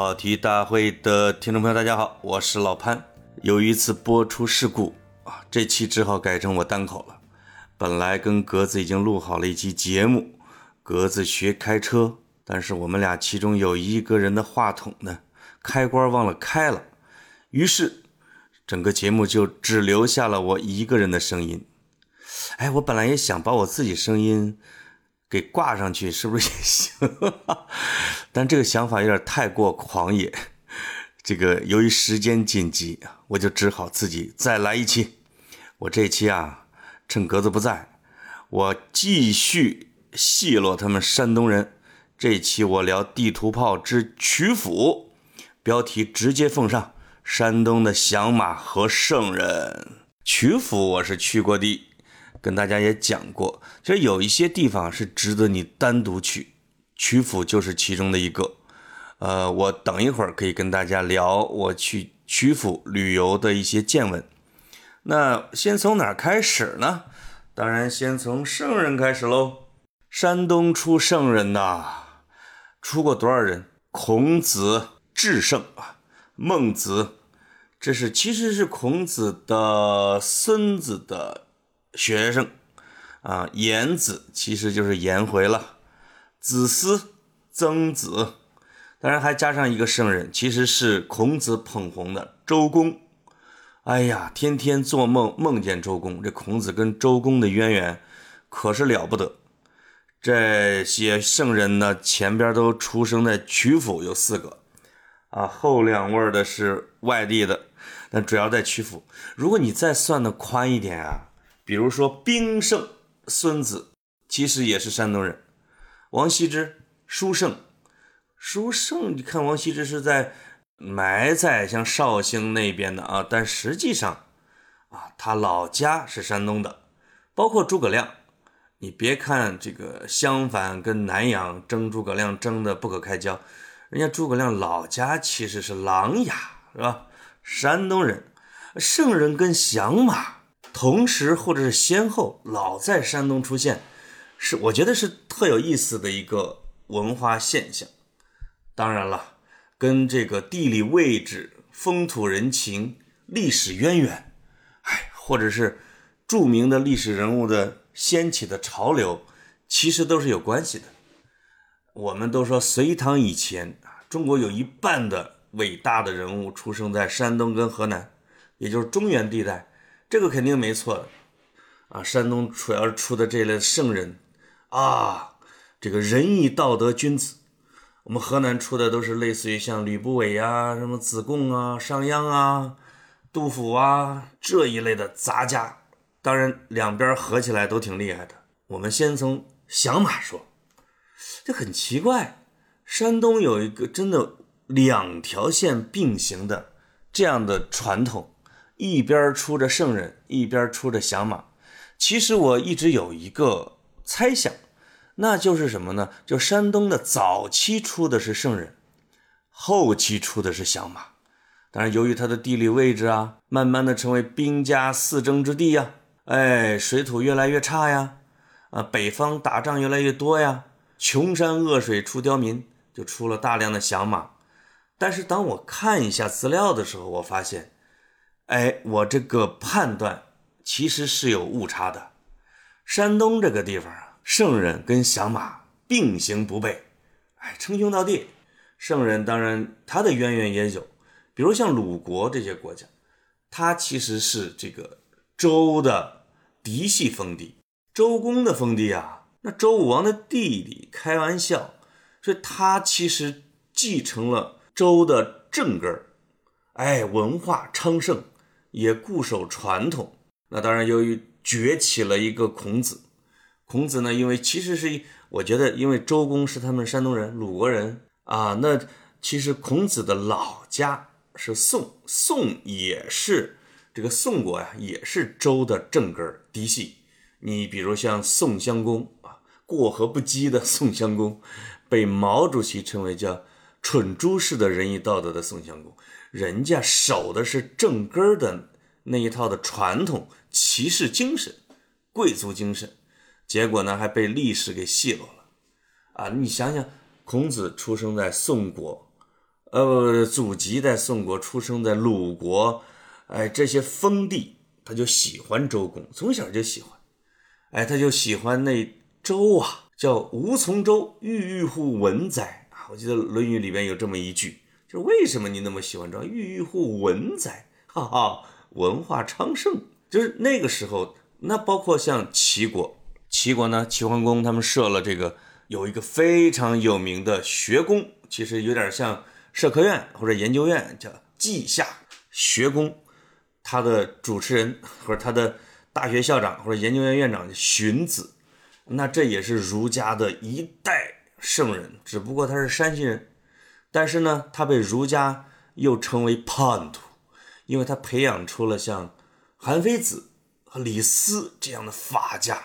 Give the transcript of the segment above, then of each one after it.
跑题大会的听众朋友，大家好，我是老潘。由于一次播出事故啊，这期只好改成我单口了。本来跟格子已经录好了一期节目，格子学开车，但是我们俩其中有一个人的话筒呢，开关忘了开了，于是整个节目就只留下了我一个人的声音。哎，我本来也想把我自己声音。给挂上去是不是也 行？但这个想法有点太过狂野。这个由于时间紧急我就只好自己再来一期。我这期啊，趁格子不在，我继续奚落他们山东人。这期我聊地图炮之曲阜，标题直接奉上：山东的响马和圣人。曲阜我是去过的。跟大家也讲过，其实有一些地方是值得你单独去，曲阜就是其中的一个。呃，我等一会儿可以跟大家聊我去曲阜旅游的一些见闻。那先从哪儿开始呢？当然先从圣人开始喽。山东出圣人呐，出过多少人？孔子、至圣啊，孟子，这是其实是孔子的孙子的。学生啊，颜子其实就是颜回了，子思、曾子，当然还加上一个圣人，其实是孔子捧红的周公。哎呀，天天做梦梦见周公，这孔子跟周公的渊源可是了不得。这些圣人呢，前边都出生在曲阜，有四个啊，后两位的是外地的，但主要在曲阜。如果你再算的宽一点啊。比如说，兵圣孙子其实也是山东人，王羲之、书圣、书圣，你看王羲之是在埋在像绍兴那边的啊，但实际上啊，他老家是山东的。包括诸葛亮，你别看这个襄樊跟南阳争诸葛亮争的不可开交，人家诸葛亮老家其实是琅琊，是吧？山东人，圣人跟响马。同时，或者是先后，老在山东出现，是我觉得是特有意思的一个文化现象。当然了，跟这个地理位置、风土人情、历史渊源，哎，或者是著名的历史人物的掀起的潮流，其实都是有关系的。我们都说隋唐以前啊，中国有一半的伟大的人物出生在山东跟河南，也就是中原地带。这个肯定没错的啊！山东主要出的这类圣人啊，这个仁义道德君子。我们河南出的都是类似于像吕不韦呀、什么子贡啊、商鞅啊、杜甫啊这一类的杂家。当然，两边合起来都挺厉害的。我们先从响马说，这很奇怪，山东有一个真的两条线并行的这样的传统。一边出着圣人，一边出着响马。其实我一直有一个猜想，那就是什么呢？就山东的早期出的是圣人，后期出的是响马。当然，由于它的地理位置啊，慢慢的成为兵家四争之地呀。哎，水土越来越差呀，啊，北方打仗越来越多呀，穷山恶水出刁民，就出了大量的响马。但是当我看一下资料的时候，我发现。哎，我这个判断其实是有误差的。山东这个地方啊，圣人跟响马并行不悖，哎，称兄道弟。圣人当然他的渊源也有，比如像鲁国这些国家，他其实是这个周的嫡系封地，周公的封地啊。那周武王的弟弟，开玩笑，所以他其实继承了周的正根儿，哎，文化昌盛。也固守传统，那当然由于崛起了一个孔子。孔子呢，因为其实是，我觉得因为周公是他们山东人、鲁国人啊，那其实孔子的老家是宋，宋也是这个宋国呀，也是周的正根嫡系。你比如像宋襄公啊，过河不羁的宋襄公，被毛主席称为叫蠢猪式的仁义道德的宋襄公。人家守的是正根儿的那一套的传统骑士精神、贵族精神，结果呢还被历史给奚落了啊！你想想，孔子出生在宋国，呃，祖籍在宋国，出生在鲁国，哎，这些封地，他就喜欢周公，从小就喜欢，哎，他就喜欢那周啊，叫吴从周，郁郁乎文哉！我记得《论语》里边有这么一句，就是为什么你那么喜欢周？郁郁乎文哉，哈哈，文化昌盛，就是那个时候，那包括像齐国，齐国呢，齐桓公他们设了这个，有一个非常有名的学宫，其实有点像。社科院或者研究院叫稷下学宫，他的主持人或者他的大学校长或者研究院院长荀子，那这也是儒家的一代圣人，只不过他是山西人，但是呢，他被儒家又称为叛徒，因为他培养出了像韩非子和李斯这样的法家，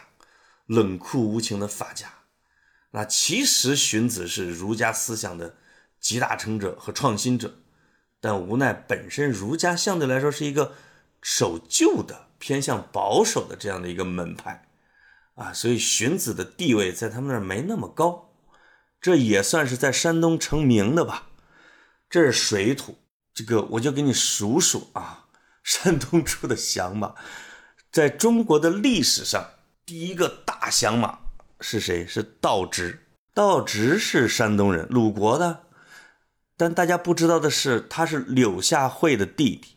冷酷无情的法家。那其实荀子是儒家思想的。集大成者和创新者，但无奈本身儒家相对来说是一个守旧的、偏向保守的这样的一个门派啊，所以荀子的地位在他们那儿没那么高。这也算是在山东成名的吧。这是水土，这个我就给你数数啊。山东出的响马，在中国的历史上第一个大响马是谁？是道直。道直是山东人，鲁国的。但大家不知道的是，他是柳下惠的弟弟。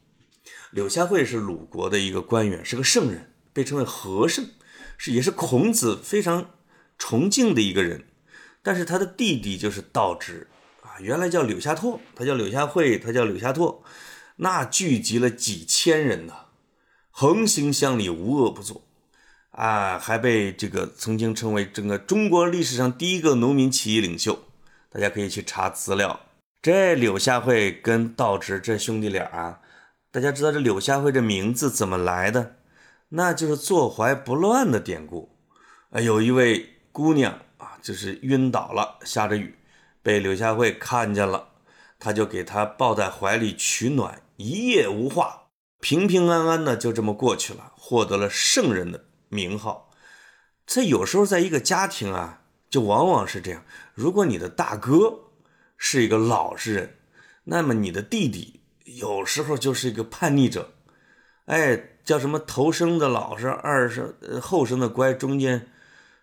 柳下惠是鲁国的一个官员，是个圣人，被称为和圣，是也是孔子非常崇敬的一个人。但是他的弟弟就是道直啊，原来叫柳下拓，他叫柳下惠，他叫柳下拓，那聚集了几千人呢，横行乡里，无恶不作啊，还被这个曾经称为整个中国历史上第一个农民起义领袖。大家可以去查资料。这柳下惠跟道直这兄弟俩啊，大家知道这柳下惠这名字怎么来的？那就是坐怀不乱的典故。啊，有一位姑娘啊，就是晕倒了，下着雨，被柳下惠看见了，他就给她抱在怀里取暖，一夜无话，平平安安的就这么过去了，获得了圣人的名号。这有时候在一个家庭啊，就往往是这样，如果你的大哥。是一个老实人，那么你的弟弟有时候就是一个叛逆者，哎，叫什么头生的老实，二生后生的乖，中间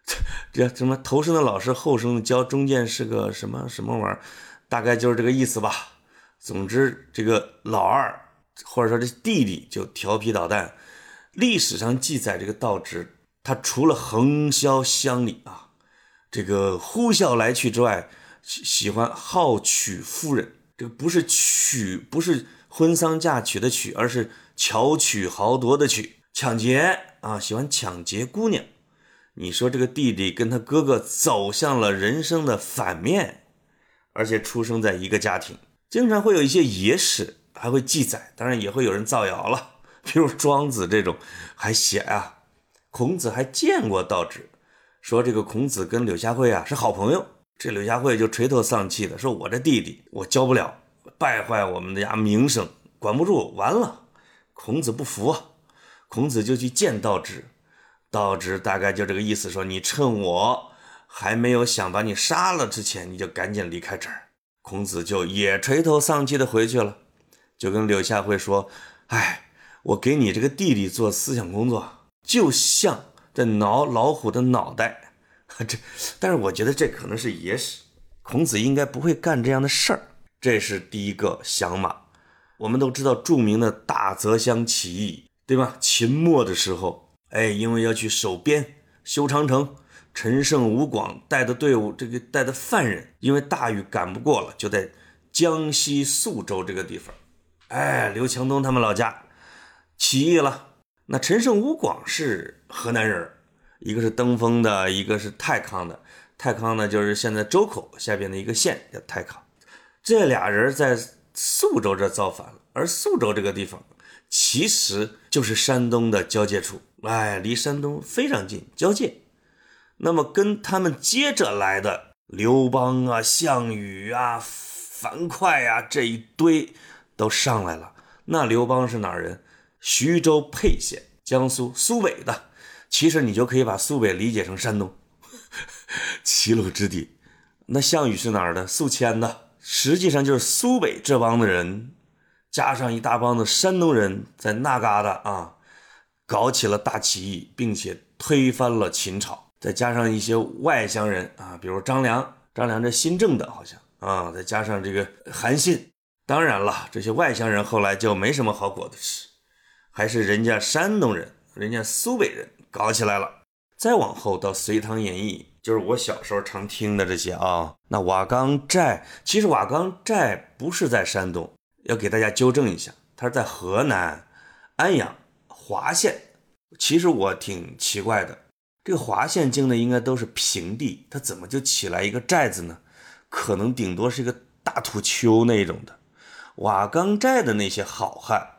这什么头生的老师，后生的教，中间是个什么什么玩意儿，大概就是这个意思吧。总之，这个老二或者说这弟弟就调皮捣蛋。历史上记载，这个道直他除了横销乡里啊，这个呼啸来去之外。喜喜欢好娶夫人，这个不是娶，不是婚丧嫁娶的娶，而是巧取豪夺的取，抢劫啊！喜欢抢劫姑娘。你说这个弟弟跟他哥哥走向了人生的反面，而且出生在一个家庭，经常会有一些野史还会记载，当然也会有人造谣了。比如庄子这种还写啊，孔子还见过道直，说这个孔子跟柳下惠啊是好朋友。这柳下惠就垂头丧气的说：“我这弟弟我教不了，败坏我们家名声，管不住，完了。”孔子不服啊，孔子就去见道直，道直大概就这个意思，说：“你趁我还没有想把你杀了之前，你就赶紧离开这儿。”孔子就也垂头丧气的回去了，就跟柳下惠说：“哎，我给你这个弟弟做思想工作，就像在挠老虎的脑袋。”这，但是我觉得这可能是野史，孔子应该不会干这样的事儿。这是第一个响马。我们都知道著名的大泽乡起义，对吧？秦末的时候，哎，因为要去守边、修长城，陈胜、吴广带的队伍，这个带的犯人，因为大雨赶不过了，就在江西宿州这个地方，哎，刘强东他们老家起义了。那陈胜、吴广是河南人。一个是登封的，一个是太康的。太康呢，就是现在周口下边的一个县叫太康。这俩人在宿州这造反了，而宿州这个地方其实就是山东的交界处，哎，离山东非常近，交界。那么跟他们接着来的刘邦啊、项羽啊、樊哙啊这一堆都上来了。那刘邦是哪人？徐州沛县，江苏苏北的。其实你就可以把苏北理解成山东，齐鲁之地。那项羽是哪儿的？宿迁的，实际上就是苏北这帮的人，加上一大帮的山东人在那嘎达啊，搞起了大起义，并且推翻了秦朝。再加上一些外乡人啊，比如张良，张良这新政的，好像啊，再加上这个韩信。当然了，这些外乡人后来就没什么好果子吃，还是人家山东人、人家苏北人搞起来了。再往后到《隋唐演义》，就是我小时候常听的这些啊。那瓦岗寨，其实瓦岗寨不是在山东，要给大家纠正一下，它是在河南安阳滑县。其实我挺奇怪的，这个滑县境内应该都是平地，它怎么就起来一个寨子呢？可能顶多是一个大土丘那种的。瓦岗寨的那些好汉，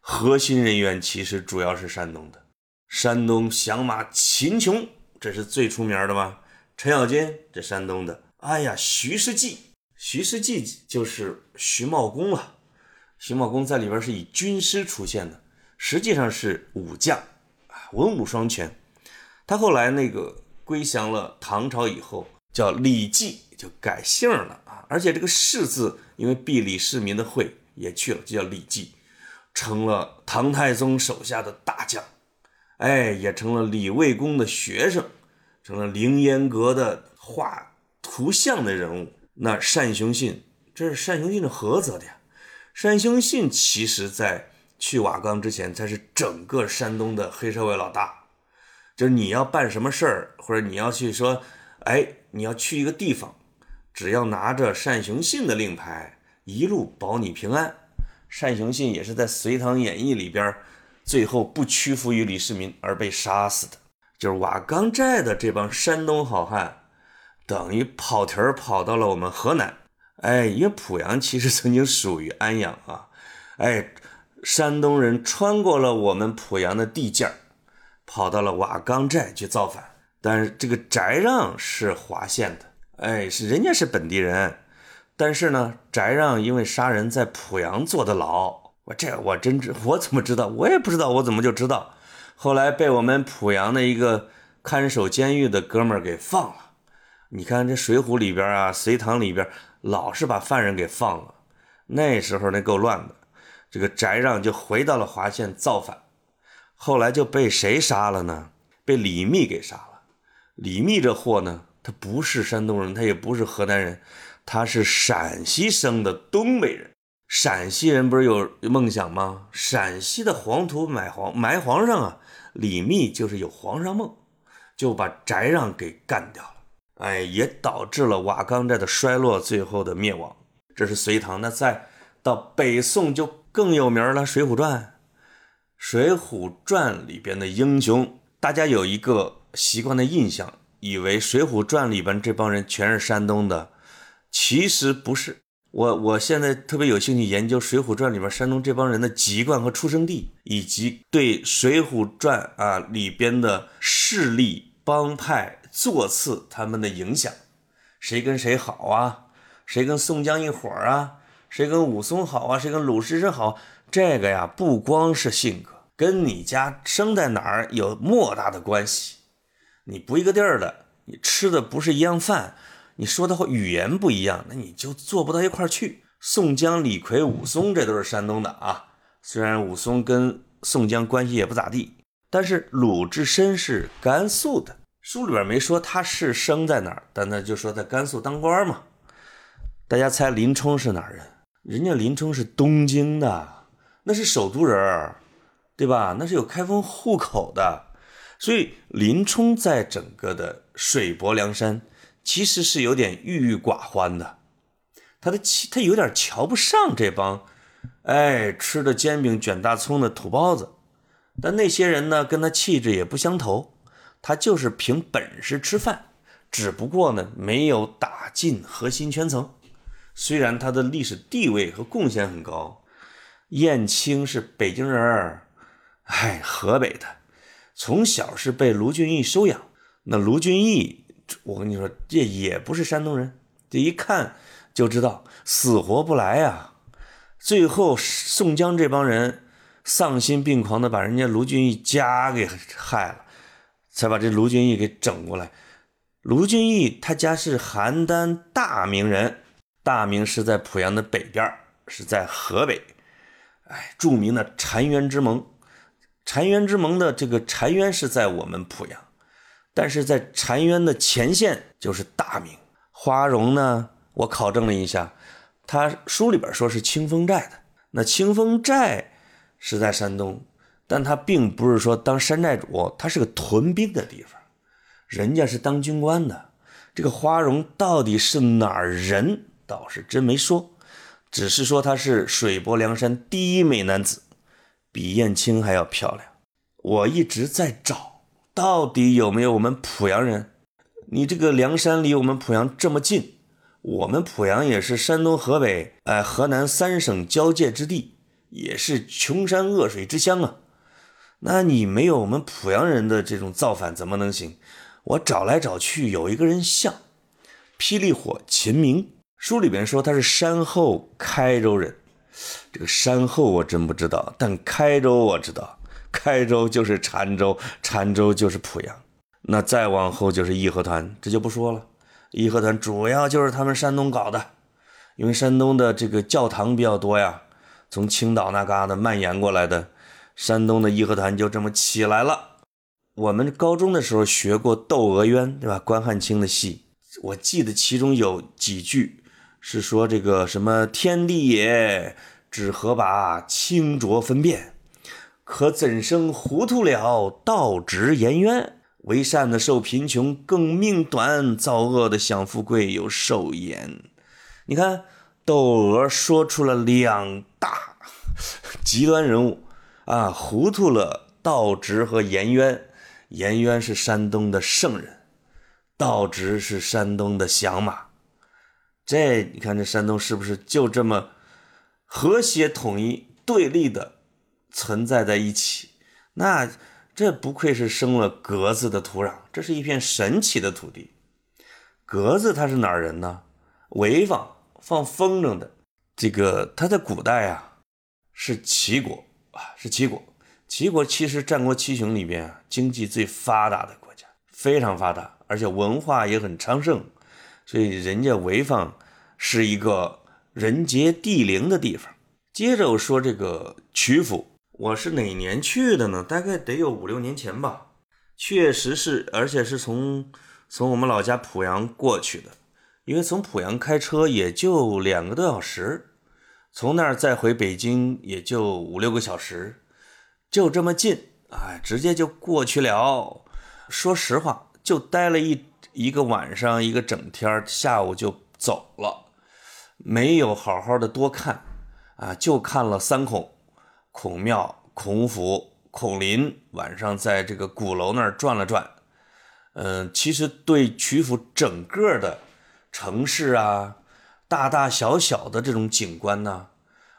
核心人员其实主要是山东的。山东响马秦琼，这是最出名的吧？程咬金，这山东的。哎呀，徐世绩，徐世绩就是徐茂公啊。徐茂公在里边是以军师出现的，实际上是武将啊，文武双全。他后来那个归降了唐朝以后，叫李绩，就改姓了啊。而且这个世字。因为避李世民的讳也去了，就叫李绩，成了唐太宗手下的大将，哎，也成了李卫公的学生，成了凌烟阁的画图像的人物。那单雄信，这是单雄信是菏泽的呀。单雄信其实在去瓦岗之前，才是整个山东的黑社会老大。就是你要办什么事儿，或者你要去说，哎，你要去一个地方。只要拿着单雄信的令牌，一路保你平安。单雄信也是在《隋唐演义》里边，最后不屈服于李世民而被杀死的。就是瓦岗寨的这帮山东好汉，等于跑题儿跑到了我们河南。哎，因为濮阳其实曾经属于安阳啊。哎，山东人穿过了我们濮阳的地界儿，跑到了瓦岗寨去造反。但是这个翟让是滑县的。哎，是人家是本地人，但是呢，翟让因为杀人在濮阳坐的牢，我这我真知我怎么知道？我也不知道，我怎么就知道？后来被我们濮阳的一个看守监狱的哥们儿给放了。你看这《水浒》里边啊，《隋唐》里边老是把犯人给放了。那时候那够乱的，这个翟让就回到了华县造反，后来就被谁杀了呢？被李密给杀了。李密这货呢？他不是山东人，他也不是河南人，他是陕西生的东北人。陕西人不是有梦想吗？陕西的黄土埋皇埋皇上啊，李密就是有皇上梦，就把翟让给干掉。哎，也导致了瓦岗寨的衰落，最后的灭亡。这是隋唐。那再到北宋就更有名了，《水浒传》。《水浒传》里边的英雄，大家有一个习惯的印象。以为《水浒传》里边这帮人全是山东的，其实不是。我我现在特别有兴趣研究《水浒传》里边山东这帮人的籍贯和出生地，以及对《水浒传》啊里边的势力帮派座次他们的影响。谁跟谁好啊？谁跟宋江一伙啊？谁跟武松好啊？谁跟鲁智深好？这个呀，不光是性格，跟你家生在哪儿有莫大的关系。你不一个地儿的，你吃的不是一样饭，你说的话语言不一样，那你就做不到一块儿去。宋江、李逵、武松这都是山东的啊，虽然武松跟宋江关系也不咋地，但是鲁智深是甘肃的，书里边没说他是生在哪儿，但他就说在甘肃当官嘛。大家猜林冲是哪儿人？人家林冲是东京的，那是首都人，对吧？那是有开封户口的。所以林冲在整个的水泊梁山，其实是有点郁郁寡欢的。他的气他有点瞧不上这帮，哎，吃的煎饼卷大葱的土包子。但那些人呢，跟他气质也不相投。他就是凭本事吃饭，只不过呢，没有打进核心圈层。虽然他的历史地位和贡献很高。燕青是北京人儿哎，河北的。从小是被卢俊义收养，那卢俊义，我跟你说，这也不是山东人，这一看就知道死活不来呀。最后宋江这帮人丧心病狂的把人家卢俊义家给害了，才把这卢俊义给整过来。卢俊义他家是邯郸大名人，大名是在濮阳的北边，是在河北。哎，著名的澶渊之盟，澶渊之盟的这个澶渊是在我们濮阳，但是在澶渊的前线就是大名。花荣呢，我考证了一下，他书里边说是清风寨的。那清风寨是在山东，但他并不是说当山寨主，他是个屯兵的地方，人家是当军官的。这个花荣到底是哪儿人，倒是真没说，只是说他是水泊梁山第一美男子，比燕青还要漂亮。我一直在找，到底有没有我们濮阳人？你这个梁山离我们濮阳这么近，我们濮阳也是山东、河北、哎河南三省交界之地，也是穷山恶水之乡啊。那你没有我们濮阳人的这种造反，怎么能行？我找来找去，有一个人像，霹雳火秦明。书里边说他是山后开州人，这个山后我真不知道，但开州我知道，开州就是澶州，澶州就是濮阳。那再往后就是义和团，这就不说了。义和团主要就是他们山东搞的，因为山东的这个教堂比较多呀，从青岛那嘎达蔓延过来的，山东的义和团就这么起来了。我们高中的时候学过《窦娥冤》，对吧？关汉卿的戏，我记得其中有几句是说这个什么“天地也，只合把清浊分辨？可怎生糊涂了道直言冤？”为善的受贫穷，更命短；造恶的享富贵，又受延。你看，窦娥说出了两大极端人物啊，糊涂了道直和颜渊。颜渊是山东的圣人，道直是山东的响马。这你看，这山东是不是就这么和谐统一、对立的存在在一起？那。这不愧是生了格子的土壤，这是一片神奇的土地。格子他是哪儿人呢？潍坊放风筝的。这个他在古代啊是齐国啊，是齐国。齐国其实战国七雄里边啊经济最发达的国家，非常发达，而且文化也很昌盛，所以人家潍坊是一个人杰地灵的地方。接着我说这个曲阜。我是哪年去的呢？大概得有五六年前吧。确实是，而且是从从我们老家濮阳过去的，因为从濮阳开车也就两个多小时，从那儿再回北京也就五六个小时，就这么近，哎，直接就过去了。说实话，就待了一一个晚上，一个整天，下午就走了，没有好好的多看啊，就看了三孔。孔庙、孔府、孔林，晚上在这个鼓楼那儿转了转。嗯，其实对曲阜整个的城市啊，大大小小的这种景观呢，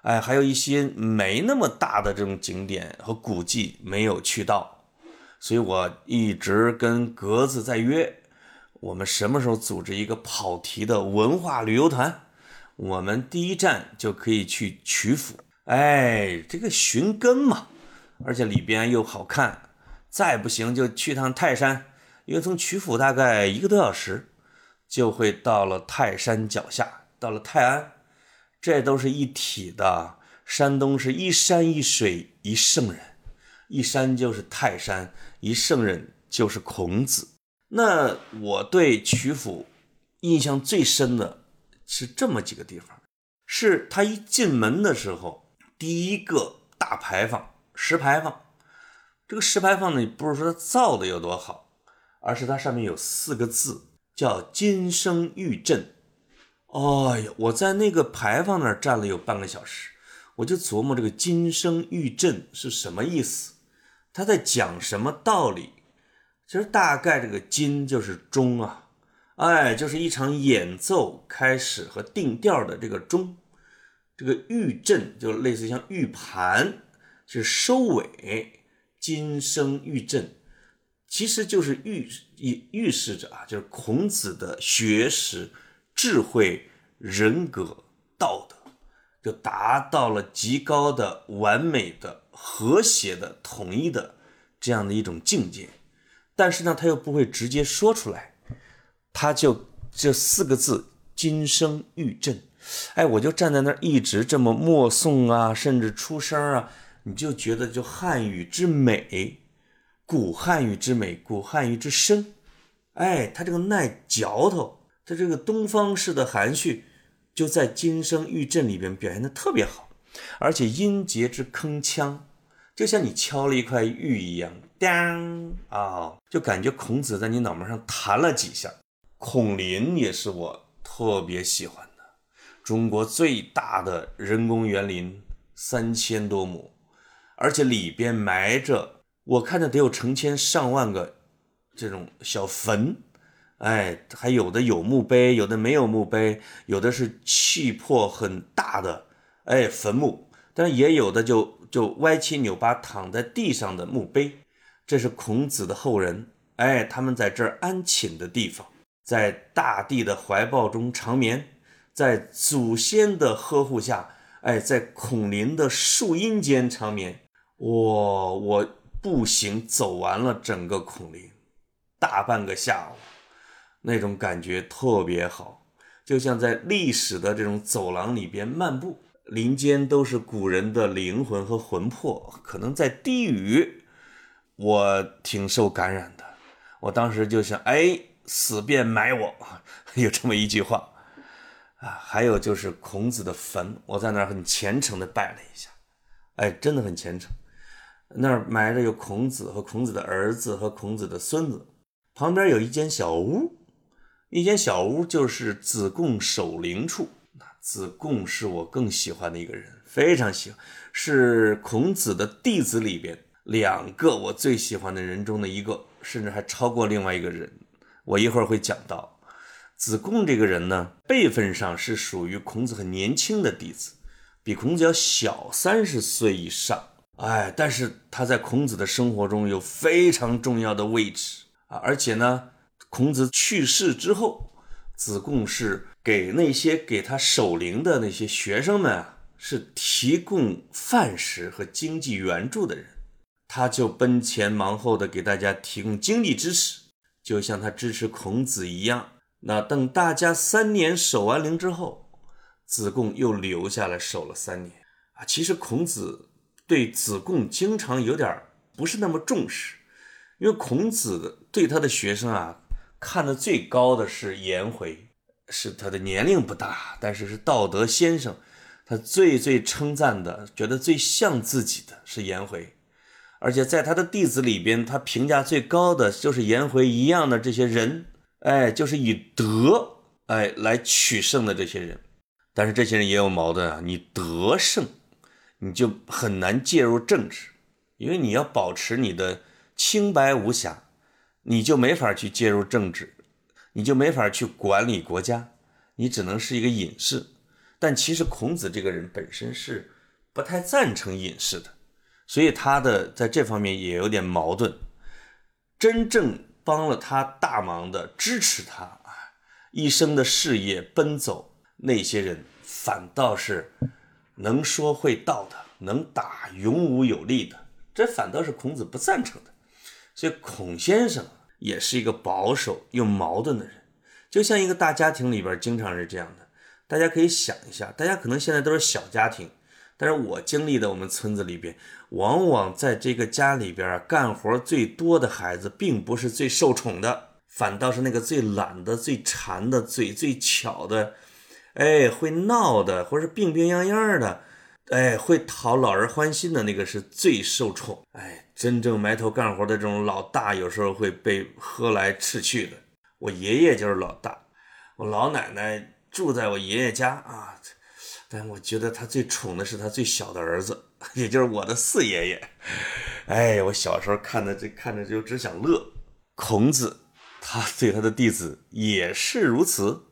哎，还有一些没那么大的这种景点和古迹没有去到，所以我一直跟格子在约，我们什么时候组织一个跑题的文化旅游团，我们第一站就可以去曲阜。哎，这个寻根嘛，而且里边又好看，再不行就去趟泰山，因为从曲阜大概一个多小时，就会到了泰山脚下，到了泰安，这都是一体的。山东是一山一水一圣人，一山就是泰山，一圣人就是孔子。那我对曲阜印象最深的是这么几个地方，是他一进门的时候。第一个大牌坊石牌坊，这个石牌坊呢，不是说它造的有多好，而是它上面有四个字，叫“金生玉振”。哎呀，我在那个牌坊那儿站了有半个小时，我就琢磨这个“金声玉振”是什么意思，他在讲什么道理？其实大概这个“金”就是钟啊，哎，就是一场演奏开始和定调的这个钟。这个玉振就类似像玉盘，是收尾。金声玉振，其实就是预预预示着啊，就是孔子的学识、智慧、人格、道德，就达到了极高的、完美的、和谐的、统一的这样的一种境界。但是呢，他又不会直接说出来，他就这四个字“金声玉振”。哎，我就站在那儿一直这么默诵啊，甚至出声啊，你就觉得就汉语之美，古汉语之美，古汉语之深。哎，它这个耐嚼头，它这个东方式的含蓄，就在金声玉振里边表现的特别好，而且音节之铿锵，就像你敲了一块玉一样，当啊，就感觉孔子在你脑门上弹了几下。孔林也是我特别喜欢的。中国最大的人工园林三千多亩，而且里边埋着，我看着得有成千上万个这种小坟，哎，还有的有墓碑，有的没有墓碑，有的是气魄很大的，哎，坟墓，但也有的就就歪七扭八躺在地上的墓碑，这是孔子的后人，哎，他们在这儿安寝的地方，在大地的怀抱中长眠。在祖先的呵护下，哎，在孔林的树荫间长眠。我我步行走完了整个孔林，大半个下午，那种感觉特别好，就像在历史的这种走廊里边漫步。林间都是古人的灵魂和魂魄，可能在低语，我挺受感染的。我当时就想，哎，死便埋我，有这么一句话。啊，还有就是孔子的坟，我在那儿很虔诚的拜了一下，哎，真的很虔诚。那儿埋着有孔子和孔子的儿子和孔子的孙子，旁边有一间小屋，一间小屋就是子贡守灵处。子贡是我更喜欢的一个人，非常喜欢，是孔子的弟子里边两个我最喜欢的人中的一个，甚至还超过另外一个人，我一会儿会讲到。子贡这个人呢，辈分上是属于孔子很年轻的弟子，比孔子要小三十岁以上。哎，但是他在孔子的生活中有非常重要的位置啊！而且呢，孔子去世之后，子贡是给那些给他守灵的那些学生们啊，是提供饭食和经济援助的人，他就奔前忙后的给大家提供经济支持，就像他支持孔子一样。那等大家三年守完灵之后，子贡又留下来守了三年啊。其实孔子对子贡经常有点不是那么重视，因为孔子对他的学生啊看的最高的是颜回，是他的年龄不大，但是是道德先生。他最最称赞的，觉得最像自己的是颜回，而且在他的弟子里边，他评价最高的就是颜回一样的这些人。哎，就是以德哎来取胜的这些人，但是这些人也有矛盾啊。你德胜，你就很难介入政治，因为你要保持你的清白无瑕，你就没法去介入政治，你就没法去管理国家，你只能是一个隐士。但其实孔子这个人本身是不太赞成隐士的，所以他的在这方面也有点矛盾。真正。帮了他大忙的，支持他啊，一生的事业奔走，那些人反倒是能说会道的，能打勇武有力的，这反倒是孔子不赞成的。所以孔先生也是一个保守又矛盾的人，就像一个大家庭里边经常是这样的。大家可以想一下，大家可能现在都是小家庭。但是我经历的我们村子里边，往往在这个家里边干活最多的孩子，并不是最受宠的，反倒是那个最懒的、最馋的、嘴最巧的，哎，会闹的，或者是病病殃殃的，哎，会讨老人欢心的那个是最受宠。哎，真正埋头干活的这种老大，有时候会被喝来斥去的。我爷爷就是老大，我老奶奶住在我爷爷家啊。但我觉得他最宠的是他最小的儿子，也就是我的四爷爷。哎，我小时候看的这看着就只想乐。孔子他对他的弟子也是如此。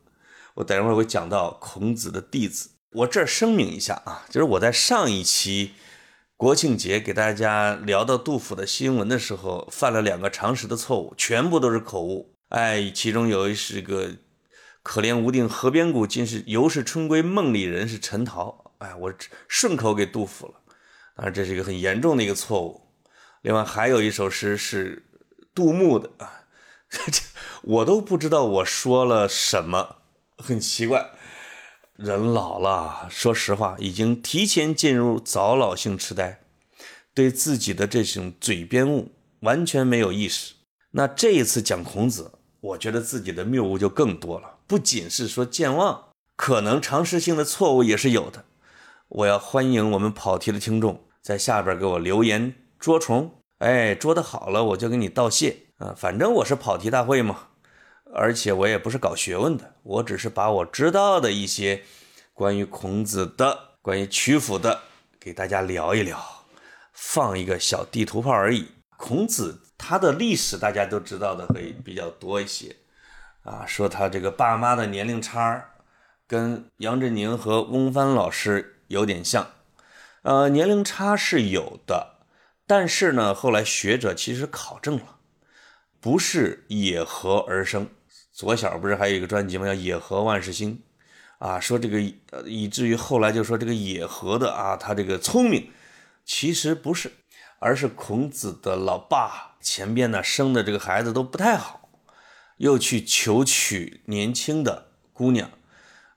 我等一会儿会讲到孔子的弟子。我这儿声明一下啊，就是我在上一期国庆节给大家聊到杜甫的新闻的时候，犯了两个常识的错误，全部都是口误。哎，其中有一是个。可怜无定河边骨，竟是犹是春闺梦里人，是陈桃。哎，我顺口给杜甫了，当然这是一个很严重的一个错误。另外还有一首诗是杜牧的啊，这 我都不知道我说了什么，很奇怪。人老了，说实话，已经提前进入早老性痴呆，对自己的这种嘴边物完全没有意识。那这一次讲孔子，我觉得自己的谬误就更多了，不仅是说健忘，可能常识性的错误也是有的。我要欢迎我们跑题的听众在下边给我留言捉虫，哎，捉得好了我就给你道谢啊，反正我是跑题大会嘛。而且我也不是搞学问的，我只是把我知道的一些关于孔子的、关于曲阜的，给大家聊一聊，放一个小地图炮而已。孔子他的历史大家都知道的会比较多一些，啊，说他这个爸妈的年龄差跟杨振宁和翁帆老师有点像，呃，年龄差是有的，但是呢，后来学者其实考证了，不是野合而生。左小不是还有一个专辑吗？叫《野合万事兴》，啊，说这个呃，以至于后来就说这个野合的啊，他这个聪明，其实不是，而是孔子的老爸前边呢生的这个孩子都不太好，又去求娶年轻的姑娘，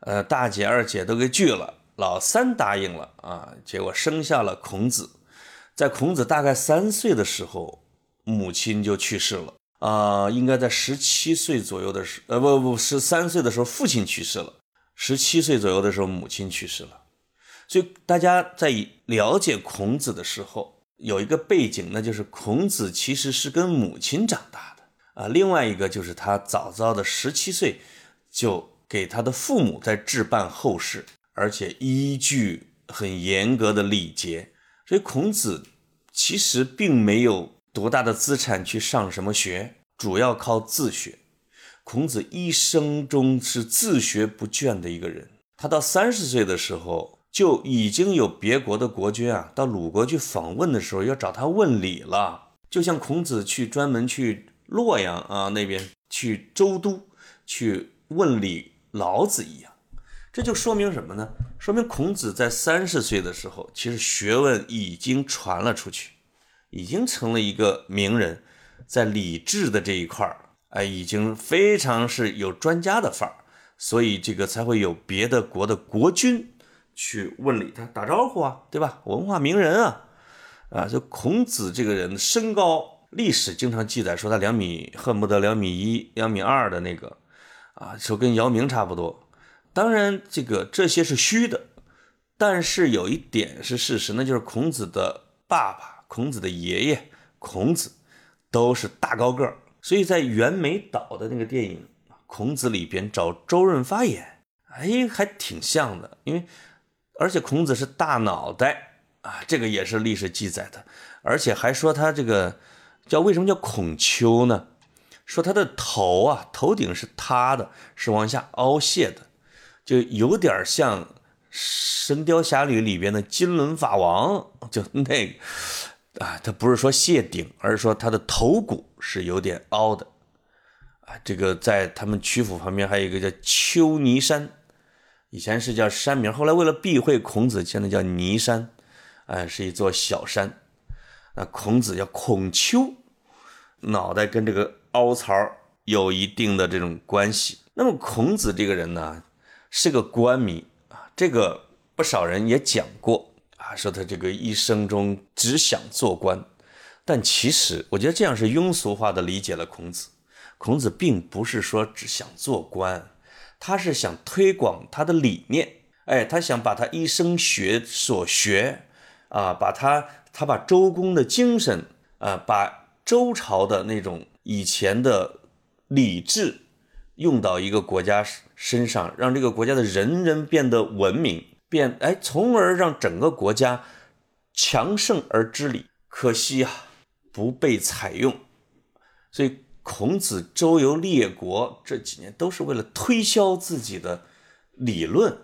呃，大姐二姐都给拒了，老三答应了啊，结果生下了孔子，在孔子大概三岁的时候，母亲就去世了。啊，应该在十七岁左右的时，呃，不不，十三岁的时候，父亲去世了；十七岁左右的时候，母亲去世了。所以大家在了解孔子的时候，有一个背景，那就是孔子其实是跟母亲长大的啊。另外一个就是他早早的十七岁就给他的父母在置办后事，而且依据很严格的礼节。所以孔子其实并没有。多大的资产去上什么学？主要靠自学。孔子一生中是自学不倦的一个人。他到三十岁的时候，就已经有别国的国君啊，到鲁国去访问的时候，要找他问礼了。就像孔子去专门去洛阳啊那边去周都去问礼老子一样。这就说明什么呢？说明孔子在三十岁的时候，其实学问已经传了出去。已经成了一个名人，在礼制的这一块儿，哎，已经非常是有专家的范儿，所以这个才会有别的国的国君去问礼他打招呼啊，对吧？文化名人啊，啊，就孔子这个人身高，历史经常记载说他两米，恨不得两米一、两米二的那个，啊，说跟姚明差不多。当然，这个这些是虚的，但是有一点是事实，那就是孔子的爸爸。孔子的爷爷孔子都是大高个儿，所以在袁枚导的那个电影《孔子》里边找周润发演，哎，还挺像的。因为而且孔子是大脑袋啊，这个也是历史记载的。而且还说他这个叫为什么叫孔丘呢？说他的头啊，头顶是塌的，是往下凹陷的，就有点像《神雕侠侣》里边的金轮法王，就那个。啊，他不是说谢顶，而是说他的头骨是有点凹的，啊，这个在他们曲阜旁边还有一个叫丘尼山，以前是叫山名，后来为了避讳孔子，现在叫尼山，哎，是一座小山。那孔子叫孔丘，脑袋跟这个凹槽有一定的这种关系。那么孔子这个人呢，是个官迷啊，这个不少人也讲过。啊，说他这个一生中只想做官，但其实我觉得这样是庸俗化的理解了孔子。孔子并不是说只想做官，他是想推广他的理念。哎，他想把他一生学所学，啊，把他他把周公的精神，啊，把周朝的那种以前的礼制用到一个国家身上，让这个国家的人人变得文明。变哎，从而让整个国家强盛而知礼。可惜啊，不被采用。所以孔子周游列国这几年都是为了推销自己的理论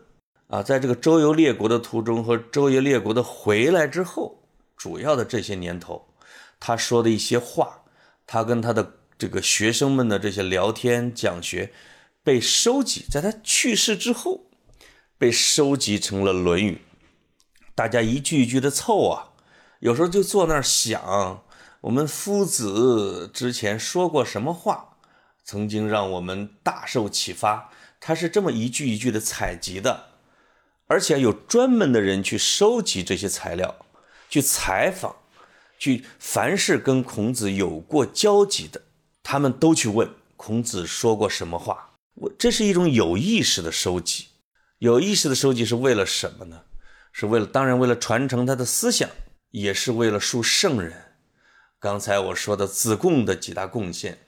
啊。在这个周游列国的途中和周游列国的回来之后，主要的这些年头，他说的一些话，他跟他的这个学生们的这些聊天讲学，被收集在他去世之后。被收集成了《论语》，大家一句一句的凑啊，有时候就坐那儿想，我们夫子之前说过什么话，曾经让我们大受启发。他是这么一句一句的采集的，而且有专门的人去收集这些材料，去采访，去凡是跟孔子有过交集的，他们都去问孔子说过什么话。我这是一种有意识的收集，有意识的收集是为了什么呢？是为了当然为了传承他的思想，也是为了树圣人。刚才我说的子贡的几大贡献，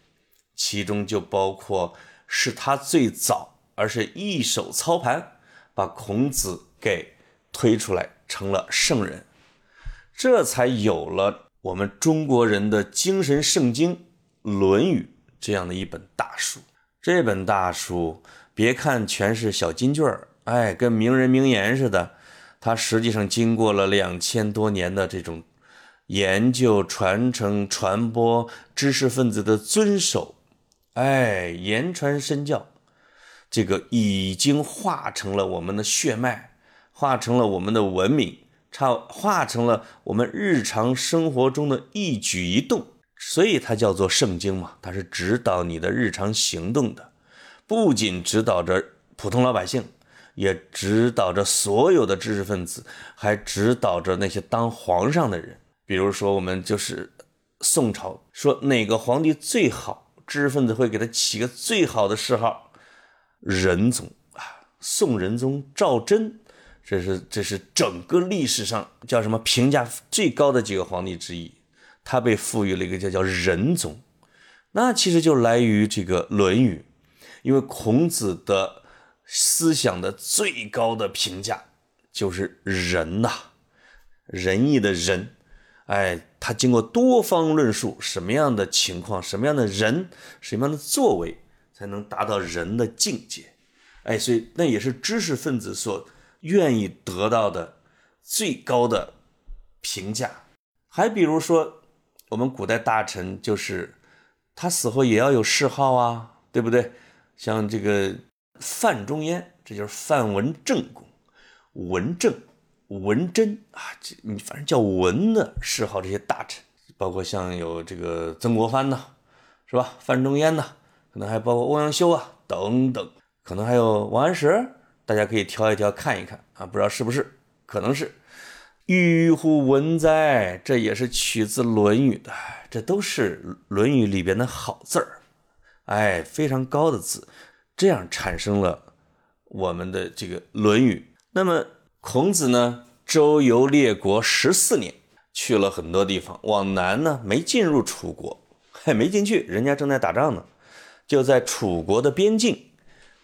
其中就包括是他最早，而是一手操盘，把孔子给推出来成了圣人，这才有了我们中国人的精神圣经《论语》这样的一本大书。这本大书，别看全是小金句儿，哎，跟名人名言似的，它实际上经过了两千多年的这种。研究、传承、传播知识分子的遵守，哎，言传身教，这个已经化成了我们的血脉，化成了我们的文明，差化成了我们日常生活中的一举一动，所以它叫做圣经嘛，它是指导你的日常行动的，不仅指导着普通老百姓，也指导着所有的知识分子，还指导着那些当皇上的人。比如说，我们就是宋朝说哪个皇帝最好，知识分子会给他起个最好的谥号，仁宗。啊，宋仁宗赵祯，这是这是整个历史上叫什么评价最高的几个皇帝之一，他被赋予了一个叫叫仁宗，那其实就来于这个《论语》，因为孔子的思想的最高的评价就是仁呐，仁义的仁。哎，他经过多方论述，什么样的情况，什么样的人，什么样的作为，才能达到人的境界？哎，所以那也是知识分子所愿意得到的最高的评价。还比如说，我们古代大臣，就是他死后也要有谥号啊，对不对？像这个范仲淹，这就是范文正公，文正。文贞啊，这你反正叫文的谥号，这些大臣，包括像有这个曾国藩呐，是吧？范仲淹呐，可能还包括欧阳修啊等等，可能还有王安石，大家可以挑一挑看一看啊，不知道是不是？可能是。郁乎文哉，这也是取自《论语》的，这都是《论语》里边的好字儿，哎，非常高的字，这样产生了我们的这个《论语》。那么。孔子呢，周游列国十四年，去了很多地方。往南呢，没进入楚国，还没进去，人家正在打仗呢。就在楚国的边境，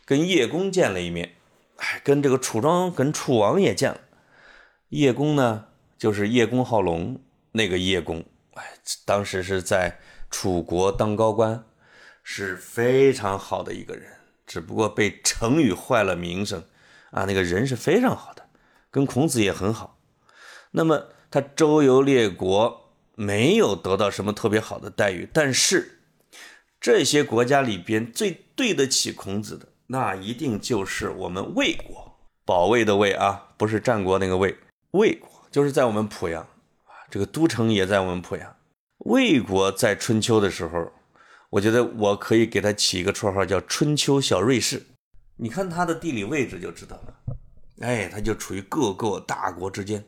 跟叶公见了一面，哎，跟这个楚庄、跟楚王也见了。叶公呢，就是叶公好龙那个叶公，哎，当时是在楚国当高官，是非常好的一个人，只不过被成语坏了名声啊。那个人是非常好的。跟孔子也很好，那么他周游列国，没有得到什么特别好的待遇。但是这些国家里边最对得起孔子的，那一定就是我们魏国，保卫的魏啊，不是战国那个魏。魏国就是在我们濮阳啊，这个都城也在我们濮阳。魏国在春秋的时候，我觉得我可以给他起一个绰号，叫春秋小瑞士。你看它的地理位置就知道了。哎，它就处于各个大国之间，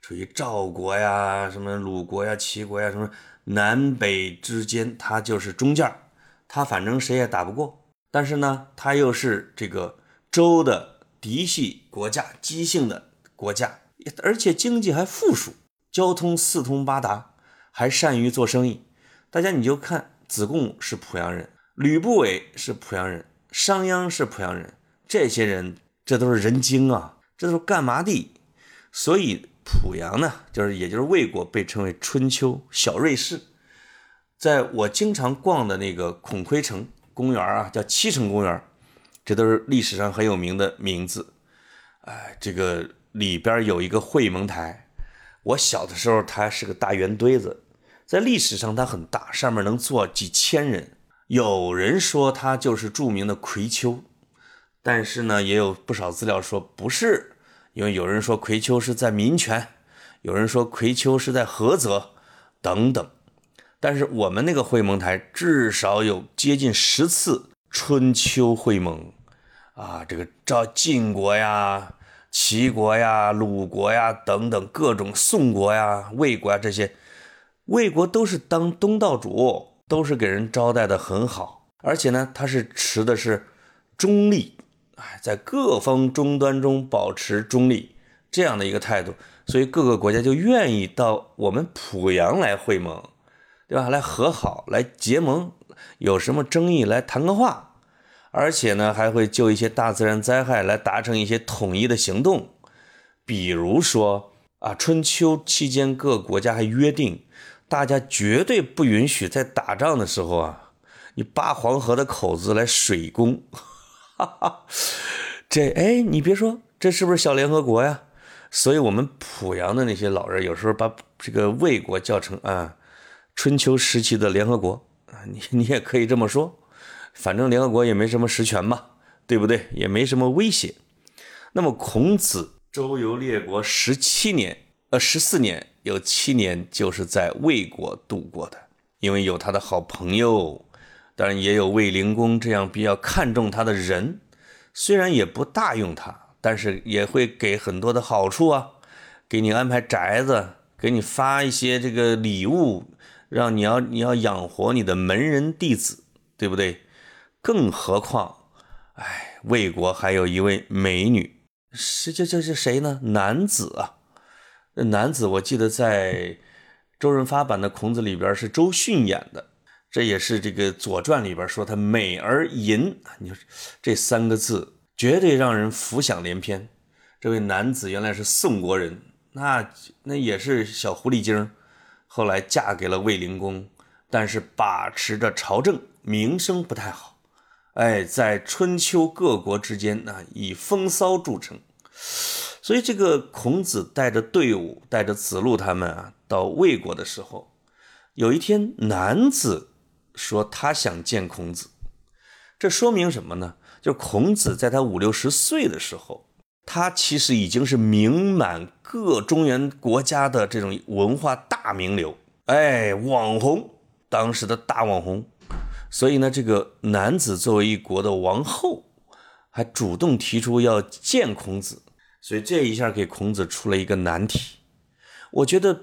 处于赵国呀、什么鲁国呀、齐国呀、什么南北之间，它就是中间它反正谁也打不过。但是呢，它又是这个周的嫡系国家、姬姓的国家，而且经济还富庶，交通四通八达，还善于做生意。大家你就看，子贡是濮阳人，吕不韦是濮阳人，商鞅是濮阳人，这些人。这都是人精啊，这都是干嘛的？所以濮阳呢，就是也就是魏国被称为春秋小瑞士。在我经常逛的那个孔亏城公园啊，叫七城公园，这都是历史上很有名的名字。哎，这个里边有一个会盟台，我小的时候它是个大圆堆子，在历史上它很大，上面能坐几千人。有人说它就是著名的葵丘。但是呢，也有不少资料说不是，因为有人说葵丘是在民权，有人说葵丘是在菏泽，等等。但是我们那个会盟台至少有接近十次春秋会盟，啊，这个赵晋国呀，齐国呀、鲁国呀等等各种宋国呀、魏国呀这些，魏国都是当东道主，都是给人招待的很好，而且呢，他是持的是中立，哎，在各方终端中保持中立这样的一个态度，所以各个国家就愿意到我们濮阳来会盟，对吧？来和好，来结盟，有什么争议来谈个话。而且呢，还会就一些大自然灾害来达成一些统一的行动，比如说啊，春秋期间各国家还约定，大家绝对不允许在打仗的时候啊，你扒黄河的口子来水攻。哈哈，这哎，你别说，这是不是小联合国呀？所以，我们濮阳的那些老人有时候把这个魏国叫成啊，春秋时期的联合国啊，你你也可以这么说。反正联合国也没什么实权嘛，对不对？也没什么威胁。那么孔子周游列国十七年，呃，十四年有七年就是在魏国度过的，因为有他的好朋友，当然也有卫灵公这样比较看重他的人，虽然也不大用他，但是也会给很多的好处啊，给你安排宅子，给你发一些这个礼物，让你要你要养活你的门人弟子，对不对？更何况，哎，魏国还有一位美女，是这这是谁呢？男子啊，那男子，我记得在周润发版的孔子里边是周迅演的，这也是这个《左传》里边说他美而淫，你说这三个字绝对让人浮想联翩。这位男子原来是宋国人，那那也是小狐狸精，后来嫁给了卫灵公，但是把持着朝政，名声不太好。哎，在春秋各国之间呢，以风骚著称。所以，这个孔子带着队伍，带着子路他们啊，到魏国的时候，有一天，男子说他想见孔子。这说明什么呢？就孔子在他五六十岁的时候，他其实已经是名满各中原国家的这种文化大名流，哎，网红，当时的大网红。所以呢，这个男子作为一国的王后，还主动提出要见孔子，所以这一下给孔子出了一个难题。我觉得，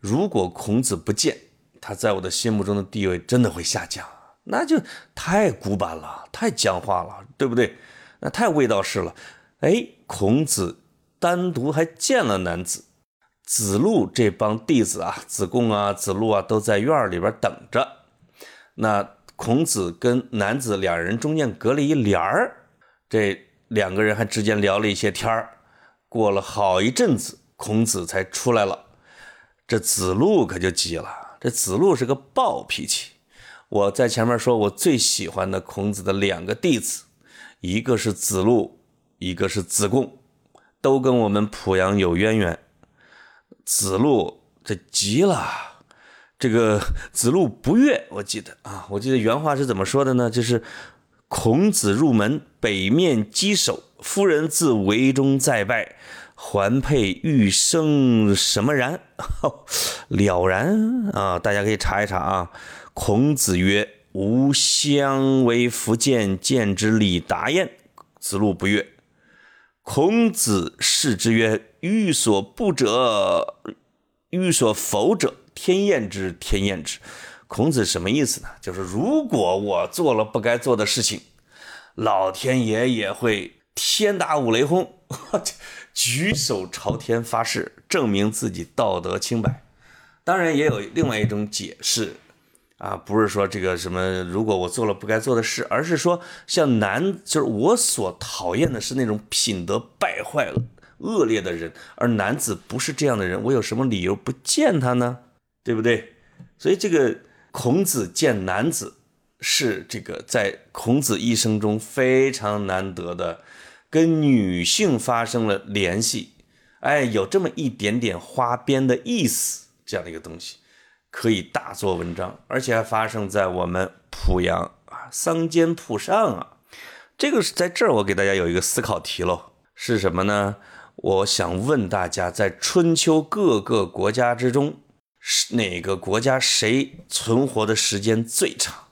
如果孔子不见，他在我的心目中的地位真的会下降，那就太古板了，太僵化了，对不对？那太味道是了。哎，孔子单独还见了男子，子路这帮弟子啊，子贡啊，子路啊，都在院里边等着。那。孔子跟男子两人中间隔了一帘儿，这两个人还之间聊了一些天儿。过了好一阵子，孔子才出来了。这子路可就急了。这子路是个暴脾气。我在前面说，我最喜欢的孔子的两个弟子，一个是子路，一个是子贡，都跟我们濮阳有渊源。子路这急了。这个 子路不悦，我记得啊，我记得原话是怎么说的呢？就是孔子入门，北面稽首，夫人自围中再拜，环佩欲生什么然？了然啊！大家可以查一查啊。孔子曰：“吾相为福建，见之礼达焉。”子路不悦。孔子视之曰：“欲所不者，欲所否者。”天厌之，天厌之。孔子什么意思呢？就是如果我做了不该做的事情，老天爷也会天打五雷轰，举手朝天发誓，证明自己道德清白。当然，也有另外一种解释啊，不是说这个什么，如果我做了不该做的事，而是说像男，就是我所讨厌的是那种品德败坏了、恶劣的人，而男子不是这样的人，我有什么理由不见他呢？对不对？所以这个孔子见男子是这个在孔子一生中非常难得的，跟女性发生了联系，哎，有这么一点点花边的意思，这样的一个东西可以大做文章，而且还发生在我们濮阳啊，桑间铺上啊。这个是在这儿，我给大家有一个思考题喽，是什么呢？我想问大家，在春秋各个国家之中。是哪个国家谁存活的时间最长？